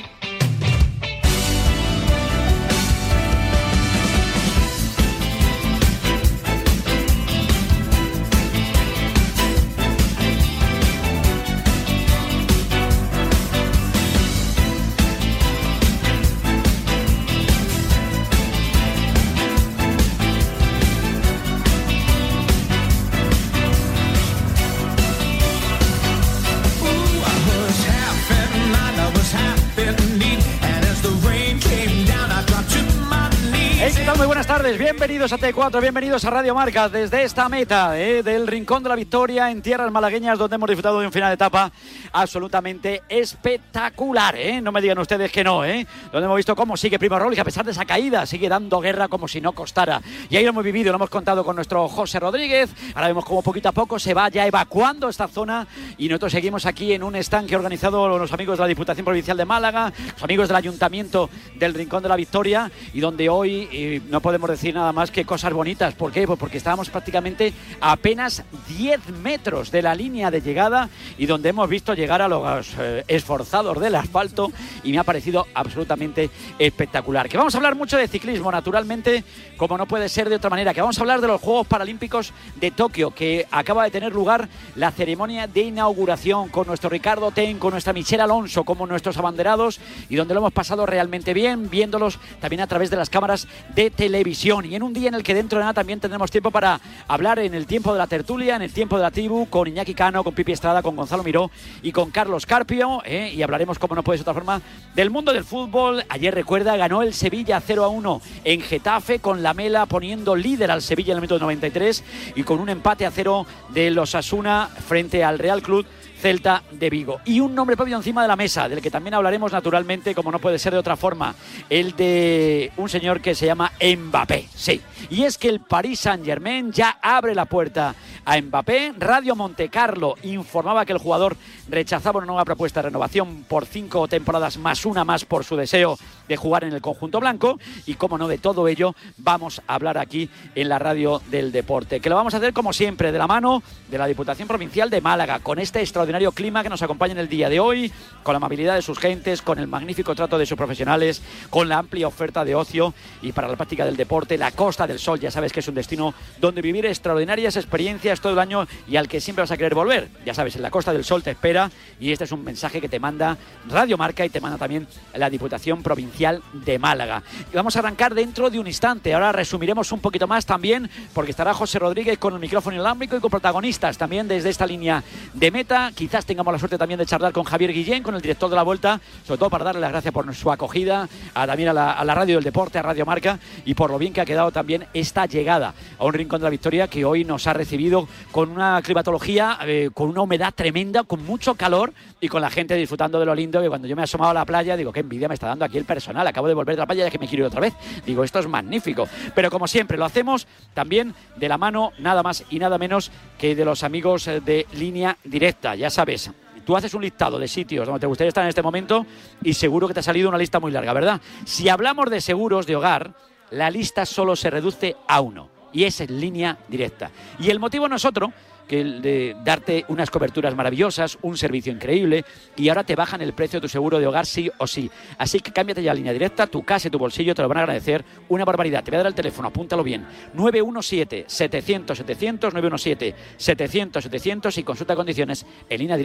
Bienvenidos a T4, bienvenidos a Radio Marca desde esta meta eh, del Rincón de la Victoria en tierras malagueñas donde hemos disfrutado de un final de etapa absolutamente espectacular, ¿eh? no me digan ustedes que no, ¿eh? donde hemos visto cómo sigue Primo Roglic a pesar de esa caída, sigue dando guerra como si no costara y ahí lo hemos vivido, lo hemos contado con nuestro José Rodríguez, ahora vemos cómo poquito a poco se va ya evacuando esta zona y nosotros seguimos aquí en un stand que ha organizado los amigos de la Diputación Provincial de Málaga, los amigos del Ayuntamiento del Rincón de la Victoria y donde hoy y no podemos decir nada más que cosas bonitas. ¿Por qué? Pues porque estábamos prácticamente a apenas 10 metros de la línea de llegada y donde hemos visto llegar a los eh, esforzados del asfalto y me ha parecido absolutamente espectacular. Que vamos a hablar mucho de ciclismo, naturalmente, como no puede ser de otra manera. Que vamos a hablar de los Juegos Paralímpicos de Tokio, que acaba de tener lugar la ceremonia de inauguración con nuestro Ricardo Ten, con nuestra Michelle Alonso como nuestros abanderados y donde lo hemos pasado realmente bien, viéndolos también a través de las cámaras de televisión. Y en un día en el que dentro de nada también tendremos tiempo para hablar en el tiempo de la tertulia, en el tiempo de la tribu, con Iñaki Cano, con Pipi Estrada, con Gonzalo Miró y con Carlos Carpio. ¿eh? Y hablaremos, como no puede ser de otra forma, del mundo del fútbol. Ayer, recuerda, ganó el Sevilla 0 a 1 en Getafe, con la Mela poniendo líder al Sevilla en el minuto 93 y con un empate a cero de los Asuna frente al Real Club Celta de Vigo. Y un nombre propio encima de la mesa, del que también hablaremos naturalmente, como no puede ser de otra forma, el de un señor que se llama Mbappé. Sí, y es que el Paris Saint-Germain ya abre la puerta a Mbappé. Radio Montecarlo informaba que el jugador rechazaba una nueva propuesta de renovación por cinco temporadas más una más por su deseo de jugar en el conjunto blanco. Y como no, de todo ello vamos a hablar aquí en la radio del deporte. Que lo vamos a hacer como siempre, de la mano de la Diputación Provincial de Málaga, con este extraordinario clima que nos acompaña en el día de hoy, con la amabilidad de sus gentes, con el magnífico trato de sus profesionales, con la amplia oferta de ocio y para la práctica del deporte, la Costa del Sol, ya sabes que es un destino donde vivir extraordinarias experiencias todo el año y al que siempre vas a querer volver. Ya sabes, en la Costa del Sol te espera y este es un mensaje que te manda Radio Marca y te manda también la Diputación Provincial de Málaga. Y vamos a arrancar dentro de un instante. Ahora resumiremos un poquito más también porque estará José Rodríguez con el micrófono inalámbrico y con protagonistas también desde esta línea de meta. Quizás tengamos la suerte también de charlar con Javier Guillén, con el director de la Vuelta, sobre todo para darle las gracias por su acogida, a, también a la, radio del deporte, a Radio Marca y por lo bien que ha quedado también esta llegada a un rincón de la victoria que hoy nos ha recibido con una climatología, eh, con una humedad tremenda, con mucho calor y con la gente disfrutando de lo lindo. Que cuando yo me he asomado a la playa, digo, qué envidia me está dando aquí el personal. Acabo de volver de la playa y que me quiero ir otra vez. Digo, esto es magnífico. Pero como siempre, lo hacemos también de la mano, nada más y nada menos que de los amigos eh, de línea directa. Ya sabes, tú haces un listado de sitios donde te gustaría estar en este momento y seguro que te ha salido una lista muy larga, ¿verdad? Si hablamos de seguros de hogar, la lista solo se reduce a uno y es en línea directa. Y el motivo no es otro que de darte unas coberturas maravillosas, un servicio increíble y ahora te bajan el precio de tu seguro de hogar sí o sí. Así que cámbiate ya a línea directa, tu casa y tu bolsillo te lo van a agradecer. Una barbaridad. Te voy a dar el teléfono, apúntalo bien. 917-700-700, 917-700-700 y consulta condiciones en línea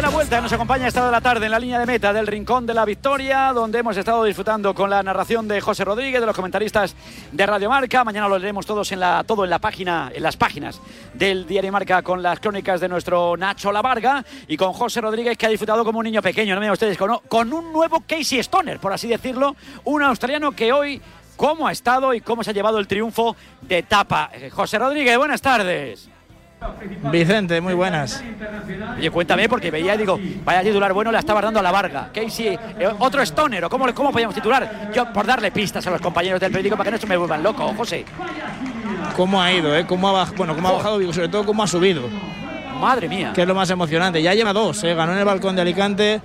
de la vuelta nos acompaña esta de la tarde en la línea de meta del Rincón de la Victoria, donde hemos estado disfrutando con la narración de José Rodríguez, de los comentaristas de Radio Marca. Mañana lo leeremos todos en la, todo en la página, en las páginas del Diario Marca con las crónicas de nuestro Nacho Lavarga y con José Rodríguez, que ha disfrutado como un niño pequeño, no me ustedes, con, con un nuevo Casey Stoner, por así decirlo, un australiano que hoy cómo ha estado y cómo se ha llevado el triunfo de etapa. Eh, José Rodríguez, buenas tardes. Vicente, muy buenas. Oye, cuéntame, porque veía, digo, vaya titular bueno, le estaba dando a la Varga. Casey, eh, otro Stoner, ¿o cómo, cómo podíamos titular? Yo, por darle pistas a los compañeros del periódico para que no se me vuelvan loco, José. ¿Cómo ha ido, eh? ¿Cómo ha, baj- bueno, cómo ha bajado, digo, sobre todo cómo ha subido. Madre mía. Que es lo más emocionante. Ya lleva dos, eh. Ganó en el balcón de Alicante,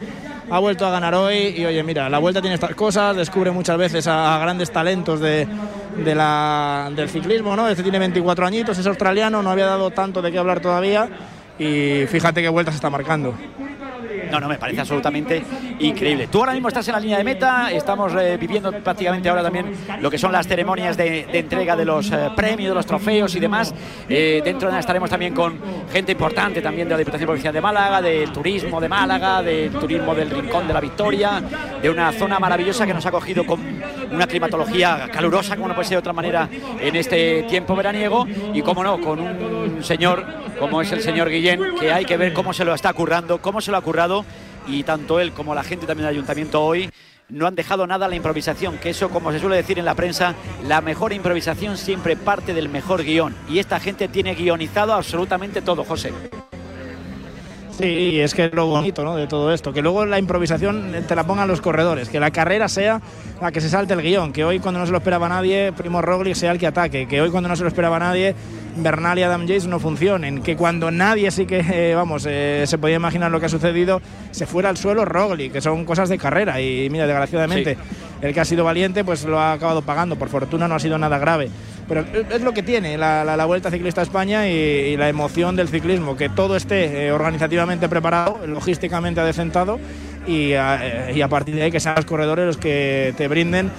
ha vuelto a ganar hoy y, oye, mira, la vuelta tiene estas cosas, descubre muchas veces a, grandes talentos de, del ciclismo, ¿no? Este tiene 24 añitos, es australiano, no había dado tanto de qué hablar todavía y fíjate qué vueltas está marcando. No, no, me parece absolutamente increíble. Tú ahora mismo estás en la línea de meta, estamos eh, viviendo prácticamente ahora también lo que son las ceremonias de, entrega de los eh, premios, de los trofeos y demás. Eh, dentro de nada estaremos también con gente importante también de la Diputación Provincial de Málaga, del turismo de Málaga, del turismo del Rincón de la Victoria, de una zona maravillosa que nos ha cogido con una climatología calurosa, como no puede ser de otra manera, en este tiempo veraniego y, como no, con un señor como es el señor Guillén, que hay que ver cómo se lo está currando, cómo se lo ha currado y tanto él como la gente también del ayuntamiento hoy no han dejado nada a la improvisación, que eso, como se suele decir en la prensa, la mejor improvisación siempre parte del mejor guion. Y esta gente tiene guionizado absolutamente todo, José. Sí, es que es lo bonito ¿no? de todo esto, que luego la improvisación te la pongan los corredores, que la carrera sea la que se salte el guion, que hoy cuando no se lo esperaba nadie, Primo Roglic sea el que ataque, que hoy cuando no se lo esperaba nadie, Bernal y Adam Yates no funcionen, que cuando nadie sí que, eh, vamos, eh, se podía imaginar lo que ha sucedido, se fuera al suelo Roglic, que son cosas de carrera y mira, desgraciadamente, el que ha sido valiente pues lo ha acabado pagando, por fortuna no ha sido nada grave. Pero es lo que tiene la, la, la Vuelta Ciclista a España y, y, la emoción del ciclismo, que todo esté eh, organizativamente preparado, logísticamente adecentado y a, y a partir de ahí que sean los corredores los que te brinden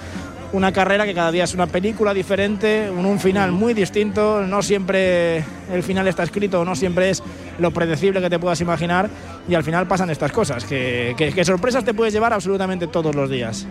una carrera que cada día es una película diferente, un, un, final muy distinto, no siempre el final está escrito, no siempre es lo predecible que te puedas imaginar y al final pasan estas cosas, que, que sorpresas te puedes llevar absolutamente todos los días.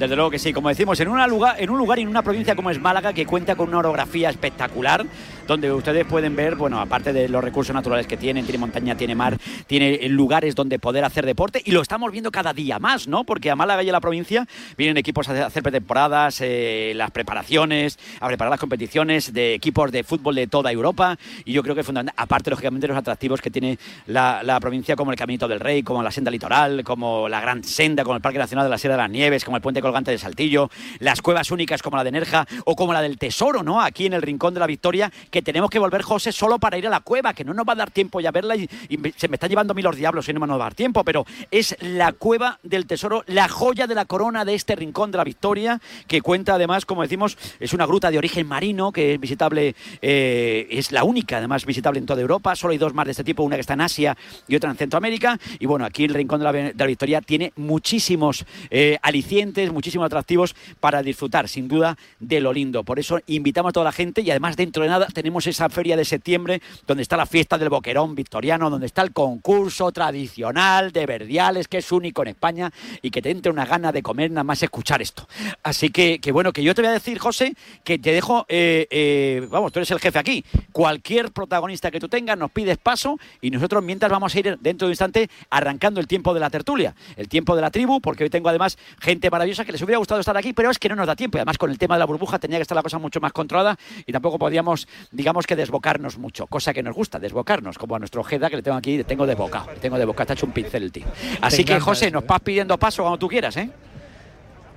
Desde luego que sí, como decimos, en, lugar, en un lugar y en una provincia como es Málaga, que cuenta con una orografía espectacular, donde ustedes pueden ver, bueno, aparte de los recursos naturales que tienen, tiene montaña, tiene mar, tiene lugares donde poder hacer deporte, y lo estamos viendo cada día más, ¿no? Porque a Málaga y a la provincia vienen equipos a hacer pretemporadas, eh, las preparaciones, a preparar las competiciones de equipos de fútbol de toda Europa, y yo creo que es fundamental, aparte, lógicamente, los atractivos que tiene la, la provincia, como el Caminito del Rey, como la senda litoral, como la Gran Senda, como el Parque Nacional de la Sierra de las Nieves, como el Puente colgante de Saltillo, las cuevas únicas como la de Nerja o como la del Tesoro, ¿no? Aquí en el Rincón de la Victoria, que tenemos que volver, José, solo para ir a la cueva, que no nos va a dar tiempo ya verla y, se me está llevando a mí los diablos y no me va a dar tiempo, pero es la cueva del Tesoro, la joya de la corona de este Rincón de la Victoria, que cuenta además, como decimos, es una gruta de origen marino que es visitable, eh, es la única además visitable en toda Europa, solo hay dos más de este tipo, una que está en Asia y otra en Centroamérica, y bueno, aquí el Rincón de la, Victoria tiene muchísimos eh, alicientes, muchísimos atractivos para disfrutar, sin duda, de lo lindo. Por eso invitamos a toda la gente y además dentro de nada tenemos esa feria de septiembre donde está la fiesta del boquerón victoriano, donde está el concurso tradicional de verdiales que es único en España y que te entre una gana de comer nada más escuchar esto. Así que, que bueno, que yo te voy a decir, José, que te dejo, eh, eh, vamos, tú eres el jefe aquí. Cualquier protagonista que tú tengas nos pides paso y nosotros mientras vamos a ir dentro de un instante arrancando el tiempo de la tertulia, el tiempo de la tribu, porque hoy tengo además gente maravillosa que les hubiera gustado estar aquí, pero es que no nos da tiempo. Y además, con el tema de la burbuja tenía que estar la cosa mucho más controlada y tampoco podíamos, digamos que desbocarnos mucho, cosa que nos gusta, desbocarnos, como a nuestro Ojeda que le tengo aquí, le tengo de boca, le tengo de boca, está hecho un pincel el tío. Así que, José, nos ¿eh? vas pidiendo paso cuando tú quieras, ¿eh?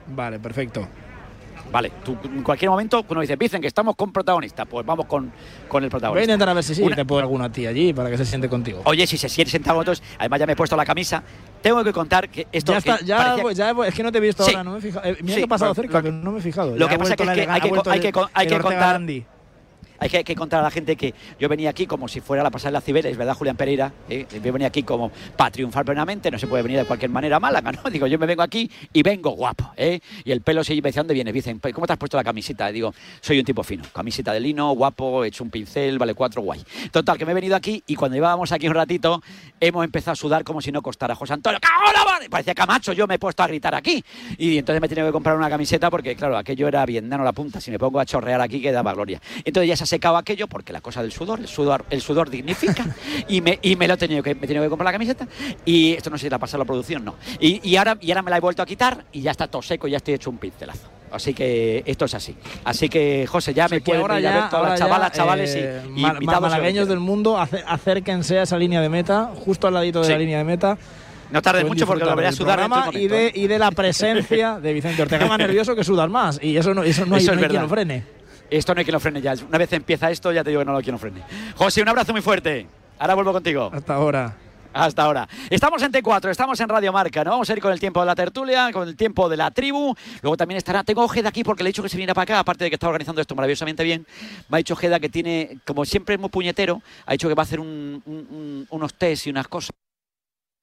Vale, perfecto. Vale, tú en cualquier momento uno dice, dicen que estamos con protagonista, pues vamos con, con el protagonista. Voy a intentar a ver si sí, te puedo alguno a ti allí para que se siente contigo. Oye, si se siente sentado, entonces, además ya me he puesto la camisa, tengo que contar que esto... Ya está, ya, ya, es que no te he visto ahora, no me he fijado. Eh, mira que he pasado cerca, pero no me he fijado. Lo que pasa es que, hay que, hay que, hay que contar... Hay que, contar a la gente que yo venía aquí como si fuera la pasada de la Cibeles, ¿verdad, Julián Pereira? ¿Eh? Yo venía aquí como para triunfar plenamente, no se puede venir de cualquier manera a Málaga, ¿no? Digo, yo me vengo aquí y vengo guapo, ¿eh? Y el pelo se me dice, ¿dónde vienes? Dicen, ¿cómo te has puesto la camiseta? digo, soy un tipo fino, camiseta de lino, guapo, he hecho un pincel, vale cuatro, guay. Total, que me he venido aquí y cuando llevábamos aquí un ratito, hemos empezado a sudar como si no costara. José Antonio, ¡Cago Parecía Camacho, yo me he puesto a gritar aquí. Y entonces me he tenido que comprar una camiseta porque, claro, aquello era bien dano la punta. Si me pongo a chorrear aquí, quedaba gloria. Entonces ya se secado aquello porque la cosa del sudor, el sudor, el sudor dignifica y me, y me lo he tenido que, me he tenido que comprar la camiseta y esto no sé si la pasado la producción, no. Y, ahora, y ahora me la he vuelto a quitar y ya está todo seco y ya estoy hecho un pincelazo. Así que esto es así. Así que, José, ya me puedo ahora ya, ver todas las chavalas, chavales y, eh, malagueños del mundo, acérquense a esa línea de meta, justo al ladito de la línea de meta. No tarde mucho porque lo veré a sudar y de, y de la presencia de Vicente Ortega. más nervioso que sudar más. Y eso no, eso no, hay, quien lo frene. Esto no hay que lo frene ya. Una vez empieza esto, ya te digo que no lo quiero frene. José, un abrazo muy fuerte. Ahora vuelvo contigo. Hasta ahora. Hasta ahora. Estamos en T4, estamos en Radio Marca, ¿no? Vamos a ir con el tiempo de la tertulia, con el tiempo de la tribu. Luego también estará. Tengo Ojeda aquí porque le he dicho que se viene para acá, aparte de que está organizando esto maravillosamente bien. Me ha dicho Ojeda que tiene, como siempre es muy puñetero, ha dicho que va a hacer unos test y unas cosas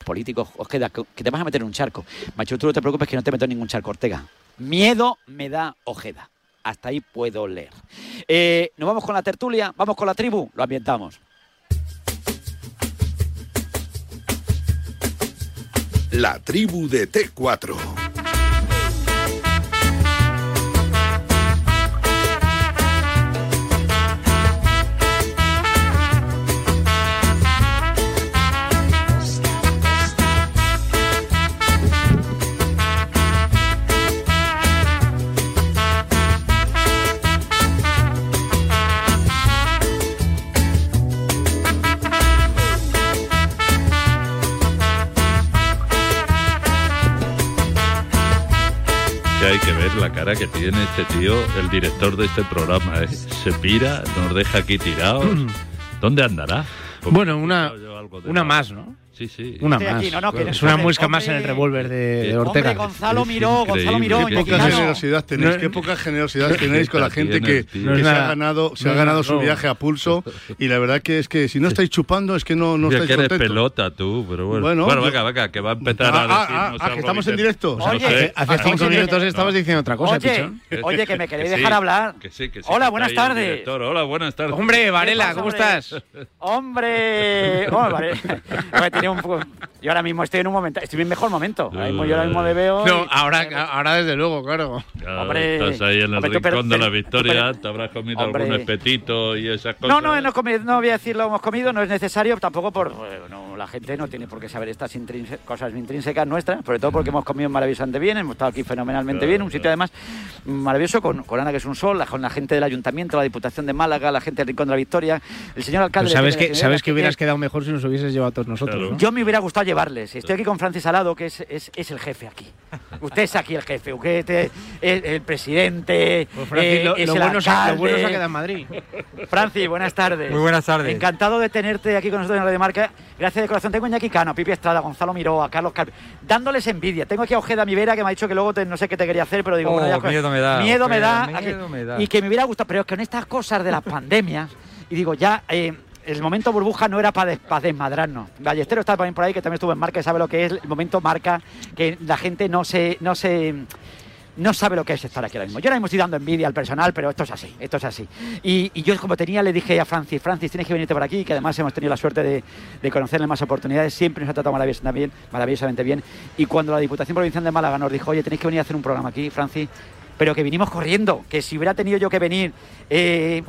políticos, Ojeda, que te vas a meter en un charco. Dicho, tú no te preocupes que no te meto en ningún charco, Ortega. Miedo me da Ojeda hasta ahí puedo leer. Eh, nos vamos con la tertulia, vamos con la tribu, lo ambientamos. La tribu de T4. Hay que ver la cara que tiene este tío, el director de este programa. ¿eh? Se pira, nos deja aquí tirados. ¿Dónde andará? bueno, una, una más, ¿no? Sí, sí. Una Estoy más. aquí, no, no, que- es una hombre, muesca más en el revólver de, de Ortega. Hombre, Gonzalo Miró, Gonzalo Miró, Qué poca generosidad tenéis, qué poca generosidad tenéis con la gente que, se ha ganado, se ha ganado su viaje a pulso y la verdad que es que si no estáis chupando es que no, no estáis contentos. pelota tú, pero bueno. Bueno, Bueno, yo- venga, venga, que va a empezar Ah, a ah, decirnos ah, que estamos en directo. Oye, sé. Hace Estamos cinco en minutos directo. estabas diciendo otra cosa, Oye, pichón. oye, que me queréis dejar hablar. Que sí, que sí, Hola, buenas tardes. Hola, buenas tardes. Hombre, Varela, ¿cómo hombre? estás? Hombre, oh, vale. Un poco- Yo ahora mismo estoy en un momento, estoy en mi mejor momento. Ahora mismo, yo ahora mismo le veo. No, y- ahora, ahora desde luego, claro. Ya Hombre, estás ahí en el hombre, tú, pero- rincón de la pero- victoria, te habrás comido Hombre. algún espetito y esas cosas. No, no, no, no voy a decir lo hemos comido, no es necesario, tampoco por. Bueno, la gente no tiene por qué saber estas intrínse- cosas intrínsecas nuestras, sobre todo porque hemos comido maravillosamente bien, hemos estado aquí fenomenalmente Claro, bien, un sitio además maravilloso con, con Ana, que es un sol, la- con la gente del Ayuntamiento, la Diputación de Málaga, la gente del Rincón de la Victoria, el señor alcalde. Pero sabes de- que, sabes que hubieras quedado mejor si nos hubieses llevado a todos nosotros, ¿no? Yo me hubiera gustado llevarles. Estoy aquí con Francis Alado, que es, es, es el jefe aquí. Usted es aquí el jefe, usted es el, el presidente. Pues, Francis, eh, lo- es lo el bueno se ha- lo bueno se ha alcalde. quedado en Madrid. Francis, buenas tardes. Muy buenas tardes. Encantado de tenerte aquí con nosotros en Radio Marca. Gracias de corazón. Tengo a Iñaki Cano, Pipi Estrada, Gonzalo Miró, a Carlos dándoles envidia. Tengo aquí a Ojeda Mivera, que me ha dicho que luego te- no sé qué te quería hacer, pero digo, Oh, bueno, ya- miedo me da, Miedo me da. miedo me da. Y que me hubiera gustado, pero es que con estas cosas de las pandemias, y digo, ya. eh, el momento burbuja no era para desmadrarnos. Ballestero está también por ahí, que también estuvo en marca y sabe lo que es el momento marca, que la gente no se, no se, no sabe lo que es estar aquí ahora mismo. Yo ahora mismo estoy dando envidia al personal, pero esto es así, esto es así. Y, yo como tenía, le dije a Francis, Francis, tienes que venirte por aquí, que además hemos tenido la suerte de, de conocerle más oportunidades, siempre nos ha tratado maravillosamente bien, maravillosamente bien. Y cuando la Diputación Provincial de Málaga nos dijo, oye, tenéis que venir a hacer un programa aquí, Francis, pero que vinimos corriendo, que si hubiera tenido yo que venir eh,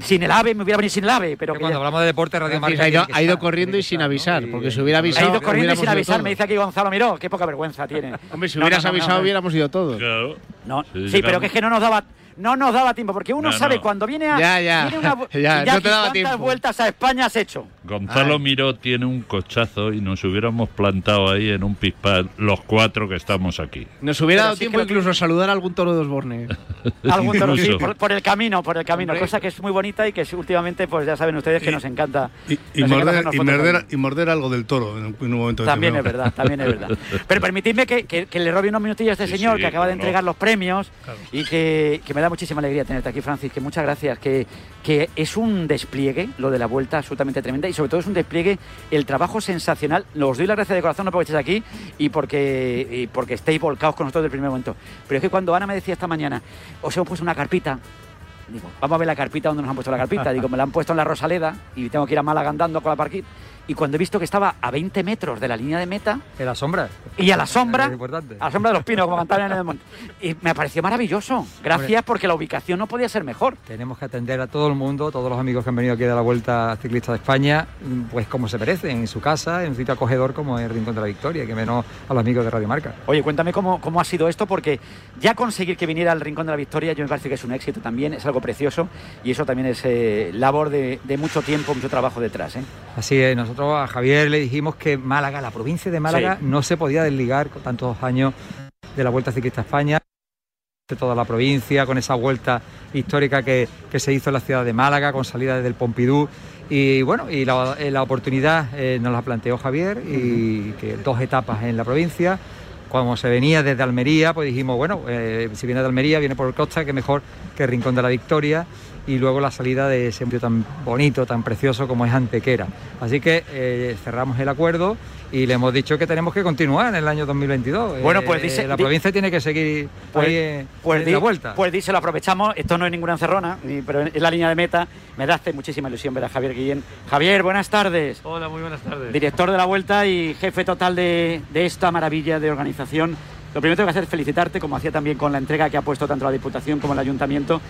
sin el AVE, me hubiera venido sin el AVE. Pero que cuando ya- hablamos de deporte, Radio Marca. ha ido, ha corriendo y sin avisar, porque si hubiera ha avisado. ido corriendo y sin avisar, me dice aquí Gonzalo Miró, qué poca vergüenza tiene. Hombre, si hubieras no, no, avisado, no. hubiéramos ido todos. Claro. No, Sí, sí, pero que es que no nos daba no nos daba tiempo porque uno No, sabe no. cuando viene a Ya, ya. viene una Ya, Iñaki, no te daba ¿cuántas tiempo. vueltas a España has hecho? Gonzalo Ay. Miró tiene un cochazo y nos hubiéramos plantado ahí en un pispad los cuatro que estamos aquí. Nos hubiera Pero dado sí que tiempo incluso a saludar a algún toro de Osborne. Algún toro, sí, por, por el camino, por el camino, Hombre. cosa que es muy bonita y que últimamente pues ya saben ustedes que nos encanta. Y, y nos morder, y, morder, con- y morder algo del toro en un, en un momento También es verdad, también es verdad. Pero permitidme que, que- que le robe unos minutillos a este Sí, señor sí, que acaba de entregar los premios y que, que me da muchísima alegría tenerte aquí, Francis, que muchas gracias, que, que es un despliegue, lo de la vuelta, absolutamente tremenda y sobre todo es un despliegue, el trabajo sensacional. Os doy las gracias de corazón, no porque aquí y porque, y porque estéis volcados con nosotros desde el primer momento. Pero es que cuando Ana me decía esta mañana, os hemos puesto una carpita, Digo, vamos a ver la carpita donde nos han puesto la carpita. Digo, me la han puesto en la Rosaleda y tengo que ir a Málaga andando con la parquit. Y cuando he visto que estaba a 20 metros de la línea de meta En la sombra. y a la sombra, Es importante. a la sombra de los pinos, como en el monte, y me pareció maravilloso. Gracias porque la ubicación no podía ser mejor. Tenemos que atender a todo el mundo, todos los amigos que han venido aquí de la Vuelta Ciclista de España, pues como se merecen, en su casa, en un sitio acogedor como el Rincón de la Victoria, que menos a los amigos de Radio Marca. Oye, cuéntame cómo, cómo ha sido esto, porque ya conseguir que viniera al Rincón de la Victoria, yo me parece que es un éxito también, es algo precioso y eso también es eh, labor de, de mucho tiempo, mucho trabajo detrás. ¿eh? Así es, nosotros a Javier le dijimos que Málaga, la provincia de Málaga, Sí. no se podía desligar con tantos años de la Vuelta Ciclista a España, de toda la provincia, con esa vuelta histórica que, que se hizo en la ciudad de Málaga, con salida desde el Pompidou. Y bueno, y la, eh, la oportunidad eh, nos la planteó Javier, y que dos etapas en la provincia. Cuando se venía desde Almería, pues dijimos, bueno, eh, si viene de Almería, viene por Costa, que mejor que Rincón de la Victoria y luego la salida de ese sitio tan bonito, tan precioso como es Antequera. Así que eh, cerramos el acuerdo y le hemos dicho que tenemos que continuar en el año 2022. Bueno, pues Eh, dice- la di- provincia tiene que seguir Pues, ahí eh, pues en di- la vuelta. Pues di, se lo aprovechamos. Esto no es ninguna encerrona, ni- pero es la línea de meta. Me da hace muchísima ilusión ver a Javier Guillén. Javier, buenas tardes. Hola, muy buenas tardes. Director de la Vuelta y jefe total de, de esta maravilla de organización. Lo primero que tengo que hacer es felicitarte, como hacía también con la entrega que ha puesto tanto la Diputación como el Ayuntamiento,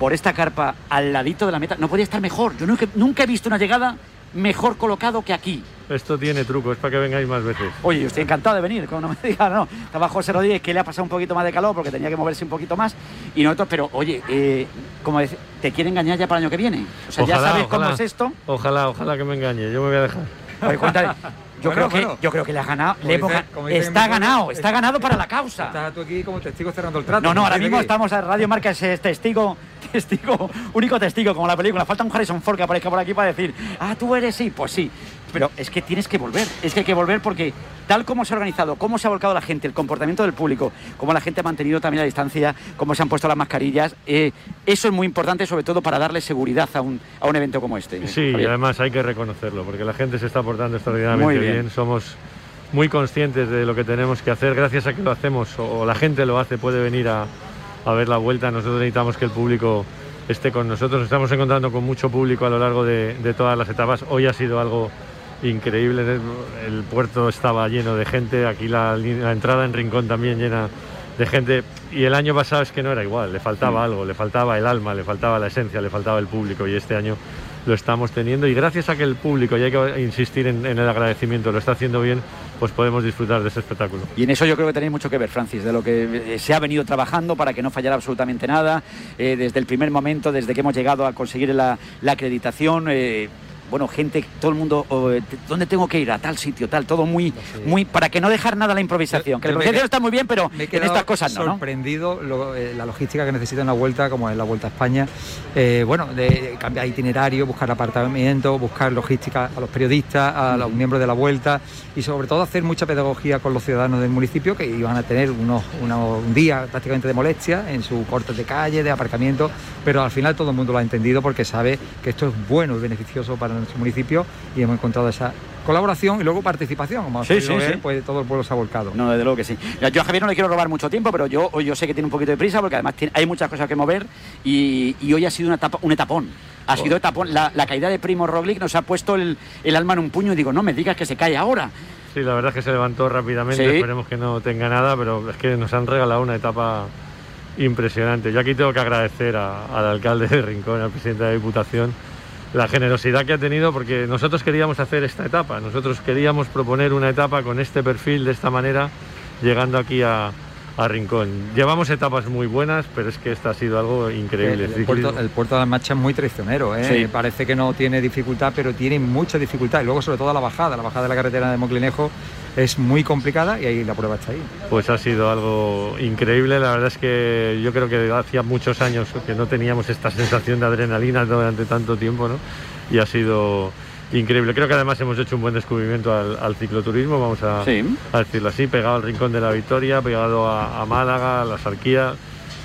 por esta carpa al ladito de la meta. No podía estar mejor. Yo nunca, nunca he visto una llegada mejor colocado que aquí. Esto tiene truco, es para que vengáis más veces. Oye, yo estoy encantado de venir, como no me diga, no. Estaba José Rodríguez, que le ha pasado un poquito más de calor porque tenía que moverse un poquito más. Y nosotros, pero oye, eh, como te quiere engañar ya para el año que viene. O sea, ya Ojalá, sabes cómo ojalá. es esto. Ojalá, ojalá que me engañe, yo me voy a dejar. Oye, cuéntale. Yo, Bueno, creo bueno. que, yo creo que le ha ganado. Le dice- está ganado, está ganado para la causa. Estás tú aquí como testigo cerrando el trato. No, no, ahora ¿entiendes mismo aquí? estamos a Radio Marca, es testigo testigo, único testigo, como la película. Falta un Harrison Ford que aparezca por aquí para decir, ah, tú eres sí, pues sí. Pero es que tienes que volver, es que hay que volver porque tal como se ha organizado, cómo se ha volcado la gente, el comportamiento del público, cómo la gente ha mantenido también la distancia, cómo se han puesto las mascarillas, eh, eso es muy importante sobre todo para darle seguridad a un, a un evento como este. Sí, y además hay que reconocerlo, porque la gente se está portando extraordinariamente Muy bien. bien. Somos muy conscientes de lo que tenemos que hacer. Gracias a que lo hacemos, o la gente lo hace, puede venir a, a ver la vuelta. Nosotros necesitamos que el público esté con nosotros. Nos estamos encontrando con mucho público a lo largo de, de todas las etapas. Hoy ha sido algo increíble. El puerto estaba lleno de gente. Aquí la, la entrada en Rincón también llena de gente. Y el año pasado es que no era igual. Le faltaba algo, le faltaba el alma, le faltaba la esencia, le faltaba el público. Y este año lo estamos teniendo. Y gracias a que el público, y hay que insistir en, el agradecimiento, lo está haciendo bien, pues podemos disfrutar de ese espectáculo. Y en eso yo creo que tenéis mucho que ver, Francis, de lo que eh, se ha venido trabajando para que no fallara absolutamente nada, eh, desde el primer momento, desde que hemos llegado a conseguir la, la acreditación. eh, bueno, gente, todo el mundo, eh, ¿dónde tengo que ir? A tal sitio, tal, todo muy, muy, para que no dejar nada a la improvisación. que la improvisación está muy bien, pero Me he en estas cosas no, ¿no? sorprendido lo- eh, la logística que necesita una vuelta como es la vuelta a España Eh, bueno de cambiar itinerario buscar apartamiento buscar logística a los periodistas a los miembros de la vuelta y sobre todo hacer mucha pedagogía con los ciudadanos del municipio que iban a tener unos, unos- un día prácticamente de molestia en sus cortes de calle de aparcamiento pero al final todo el mundo lo ha entendido porque sabe que esto es bueno y beneficioso para nuestro municipio y hemos encontrado esa colaboración y luego participación como Sí, sí, ver, sí. pues todo el pueblo se ha volcado No, desde luego que sí. Yo a Javier no le quiero robar mucho tiempo, pero yo, yo sé que tiene un poquito de prisa porque además tiene- hay muchas cosas que mover y, y hoy ha sido una etapa, un etapón. Ha sido etapón. La, la caída de Primo Roglic nos ha puesto el, el alma en un puño y digo, no me digas que se cae ahora. Sí, la verdad es que se levantó rápidamente, Sí. esperemos que no tenga nada, pero es que nos han regalado una etapa impresionante. Yo aquí tengo que agradecer a- al alcalde de Rincón, al presidente de la Diputación, la generosidad que ha tenido, porque nosotros queríamos hacer esta etapa, nosotros queríamos proponer una etapa con este perfil, de esta manera, llegando aquí a, a Rincón. Llevamos etapas muy buenas, pero es que esta ha sido algo increíble. El, el puerto, el puerto de la Marcha es muy traicionero, ¿eh? Sí. parece que no tiene dificultad, pero tiene mucha dificultad. Y luego, sobre todo, la bajada, la bajada de la carretera de Moclinejo es muy complicada y ahí la prueba está ahí. Pues ha sido algo increíble. La verdad es que yo creo que hacía muchos años que no teníamos esta sensación de adrenalina durante tanto tiempo, ¿no? Y ha sido increíble. Creo que además hemos hecho un buen descubrimiento al, al cicloturismo, vamos a, Sí. a decirlo así, pegado al Rincón de la Victoria, pegado a, a Málaga, a la Sarquía.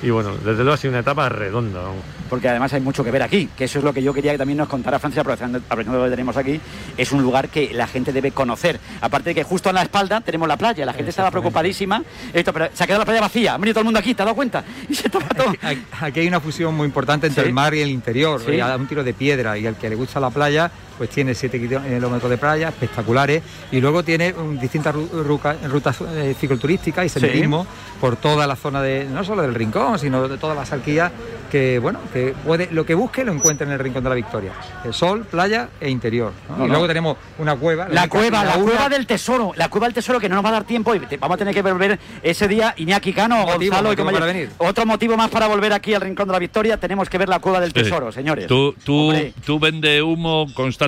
Y bueno, desde luego ha sido una etapa redonda. porque además hay mucho que ver aquí, que eso es lo que yo quería que también nos contara Francia, aprovechando, aprovechando lo que tenemos aquí, es un lugar que la gente debe conocer. Aparte de que justo en la espalda tenemos la playa, la gente estaba preocupadísima, esto, pero se ha quedado la playa vacía, ha venido todo el mundo aquí, ¿te has dado cuenta? Y se toma todo. Aquí hay una fusión muy importante entre Sí. el mar y el interior, Sí. a un tiro de piedra, y el que le gusta la playa, pues tiene 7 kilómetros de playa espectaculares, y luego tiene um, distintas rutas eh, cicloturísticas y Sí. senderismo por toda la zona de, no solo del Rincón, sino de toda la Salquía, que bueno, que puede, lo que busque lo encuentra en el Rincón de la Victoria. El sol, playa e interior. ¿no? No, y no. luego tenemos una cueva. La única- cueva, la cueva del tesoro, la cueva del tesoro que no nos va a dar tiempo y te- vamos a tener que volver ese día Iñaki Cano, Motivo, Gonzalo y motivo para venir. Otro motivo más para volver aquí al Rincón de la Victoria, tenemos que ver la cueva del tesoro, señores. Tú, tú, Hombre. tú vendes humo constantemente,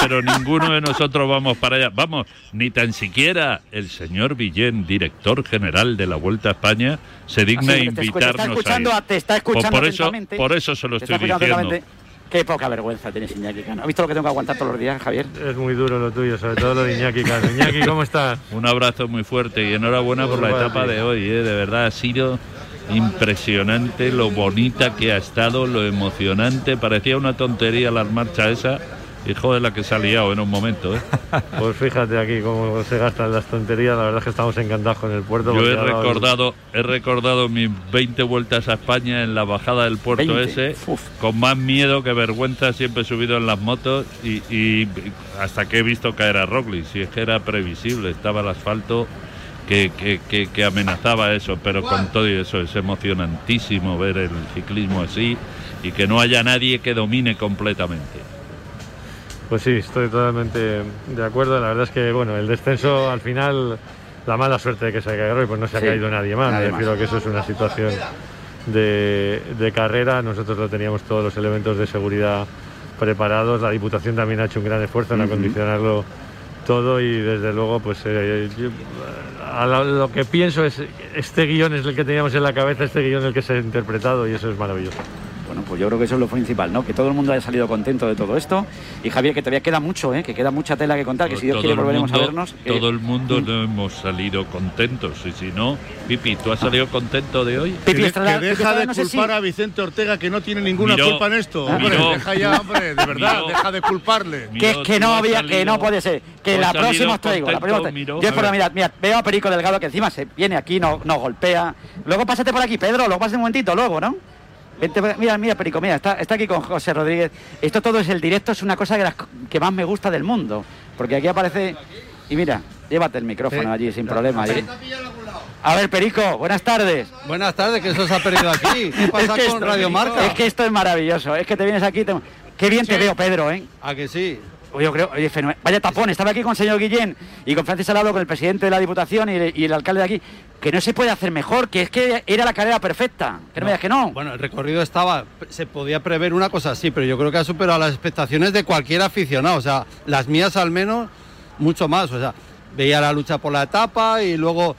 pero ninguno de nosotros vamos para allá. Vamos, ni tan siquiera el señor Villén, director general de la Vuelta a España, se digna Así te escu- te está invitarnos escuchando, a a- ir. te está escuchando Pues por eso, por eso se lo estoy escuchando diciendo. Qué poca vergüenza tienes, Iñaki Cano. ¿Has visto lo que tengo que aguantar todos los días, Javier? Es muy duro lo tuyo, sobre todo lo de Iñaki. Cano. Iñaki, ¿cómo estás? Un abrazo muy fuerte y enhorabuena por la etapa de hoy. ¿eh? De verdad ha sido impresionante lo bonita que ha estado, lo emocionante. Parecía una tontería la marcha esa. Y joder, la que se ha liado en un momento. ¿eh? Pues fíjate aquí cómo se gastan las tonterías. La verdad es que estamos encantados con el puerto. Yo he recordado, he recordado mis 20 vueltas a España en la bajada del puerto 20, ese, con más miedo que vergüenza siempre he subido en las motos y, y hasta que he visto caer a Roglic, si es que era previsible, estaba el asfalto que, que- que- que amenazaba eso, pero con todo y eso es emocionantísimo ver el ciclismo así y que no haya nadie que domine completamente. Pues sí, estoy totalmente de acuerdo. La verdad es que, bueno, el descenso al final, la mala suerte de que se caiga y pues no se ha Sí, caído nadie más. nadie Me refiero más. a que eso es una situación de, de carrera. Nosotros lo teníamos todos los elementos de seguridad preparados. La Diputación también ha hecho un gran esfuerzo en acondicionarlo todo y desde luego pues eh, yo- a lo, lo que pienso es este guion es el que teníamos en la cabeza este guion es el que se ha interpretado y eso es maravilloso Pues yo creo que eso es lo principal, ¿no? Que todo el mundo haya salido contento de todo esto. Y Javier, que todavía queda mucho, ¿eh? Que queda mucha tela que contar, que si Dios quiere volveremos mundo- a vernos. que- Todo el mundo no hemos salido contentos. Y si no, Pipi, ¿tú has salido contento de hoy? De- que deja de culpar a Vicente Ortega que no tiene ninguna Miró, culpa en esto. Hombre, miró. deja ya, hombre, de verdad, Miró. deja de culparle. Que, que no había, que no puede ser. Que la próxima os traigo. La próxima os traigo. Miró. Yo es por mirad, mirad, veo a Perico Delgado que encima se viene aquí, nos no golpea. Luego pásate por aquí, Pedro, luego pásate un momentito, luego, ¿no? Vente, mira, mira, Perico, mira, está, está aquí con José Rodríguez. Esto todo es el directo, es una cosa que, las- que más me gusta del mundo. Porque aquí aparece. Y mira, llévate el micrófono allí sin problema. allí. A ver, Perico, buenas tardes. Buenas tardes, que eso se ha perdido aquí. ¿Qué pasa Es que con esto- Radio Marca? Es que esto es maravilloso. Es que te vienes aquí. te- Qué bien te veo, Pedro, ¿eh? ¿A que sí? Yo creo, oye. Vaya tapón, estaba aquí con el señor Guillén y con Francis Salado, con el presidente de la Diputación y, y el alcalde de aquí, que no se puede hacer mejor, que es que era la carrera perfecta. Que no, me digas que no. Bueno, el recorrido estaba, se podía prever una cosa así, pero yo creo que ha superado las expectaciones de cualquier aficionado. O sea, las mías al menos, mucho más. O sea, veía la lucha por la etapa y luego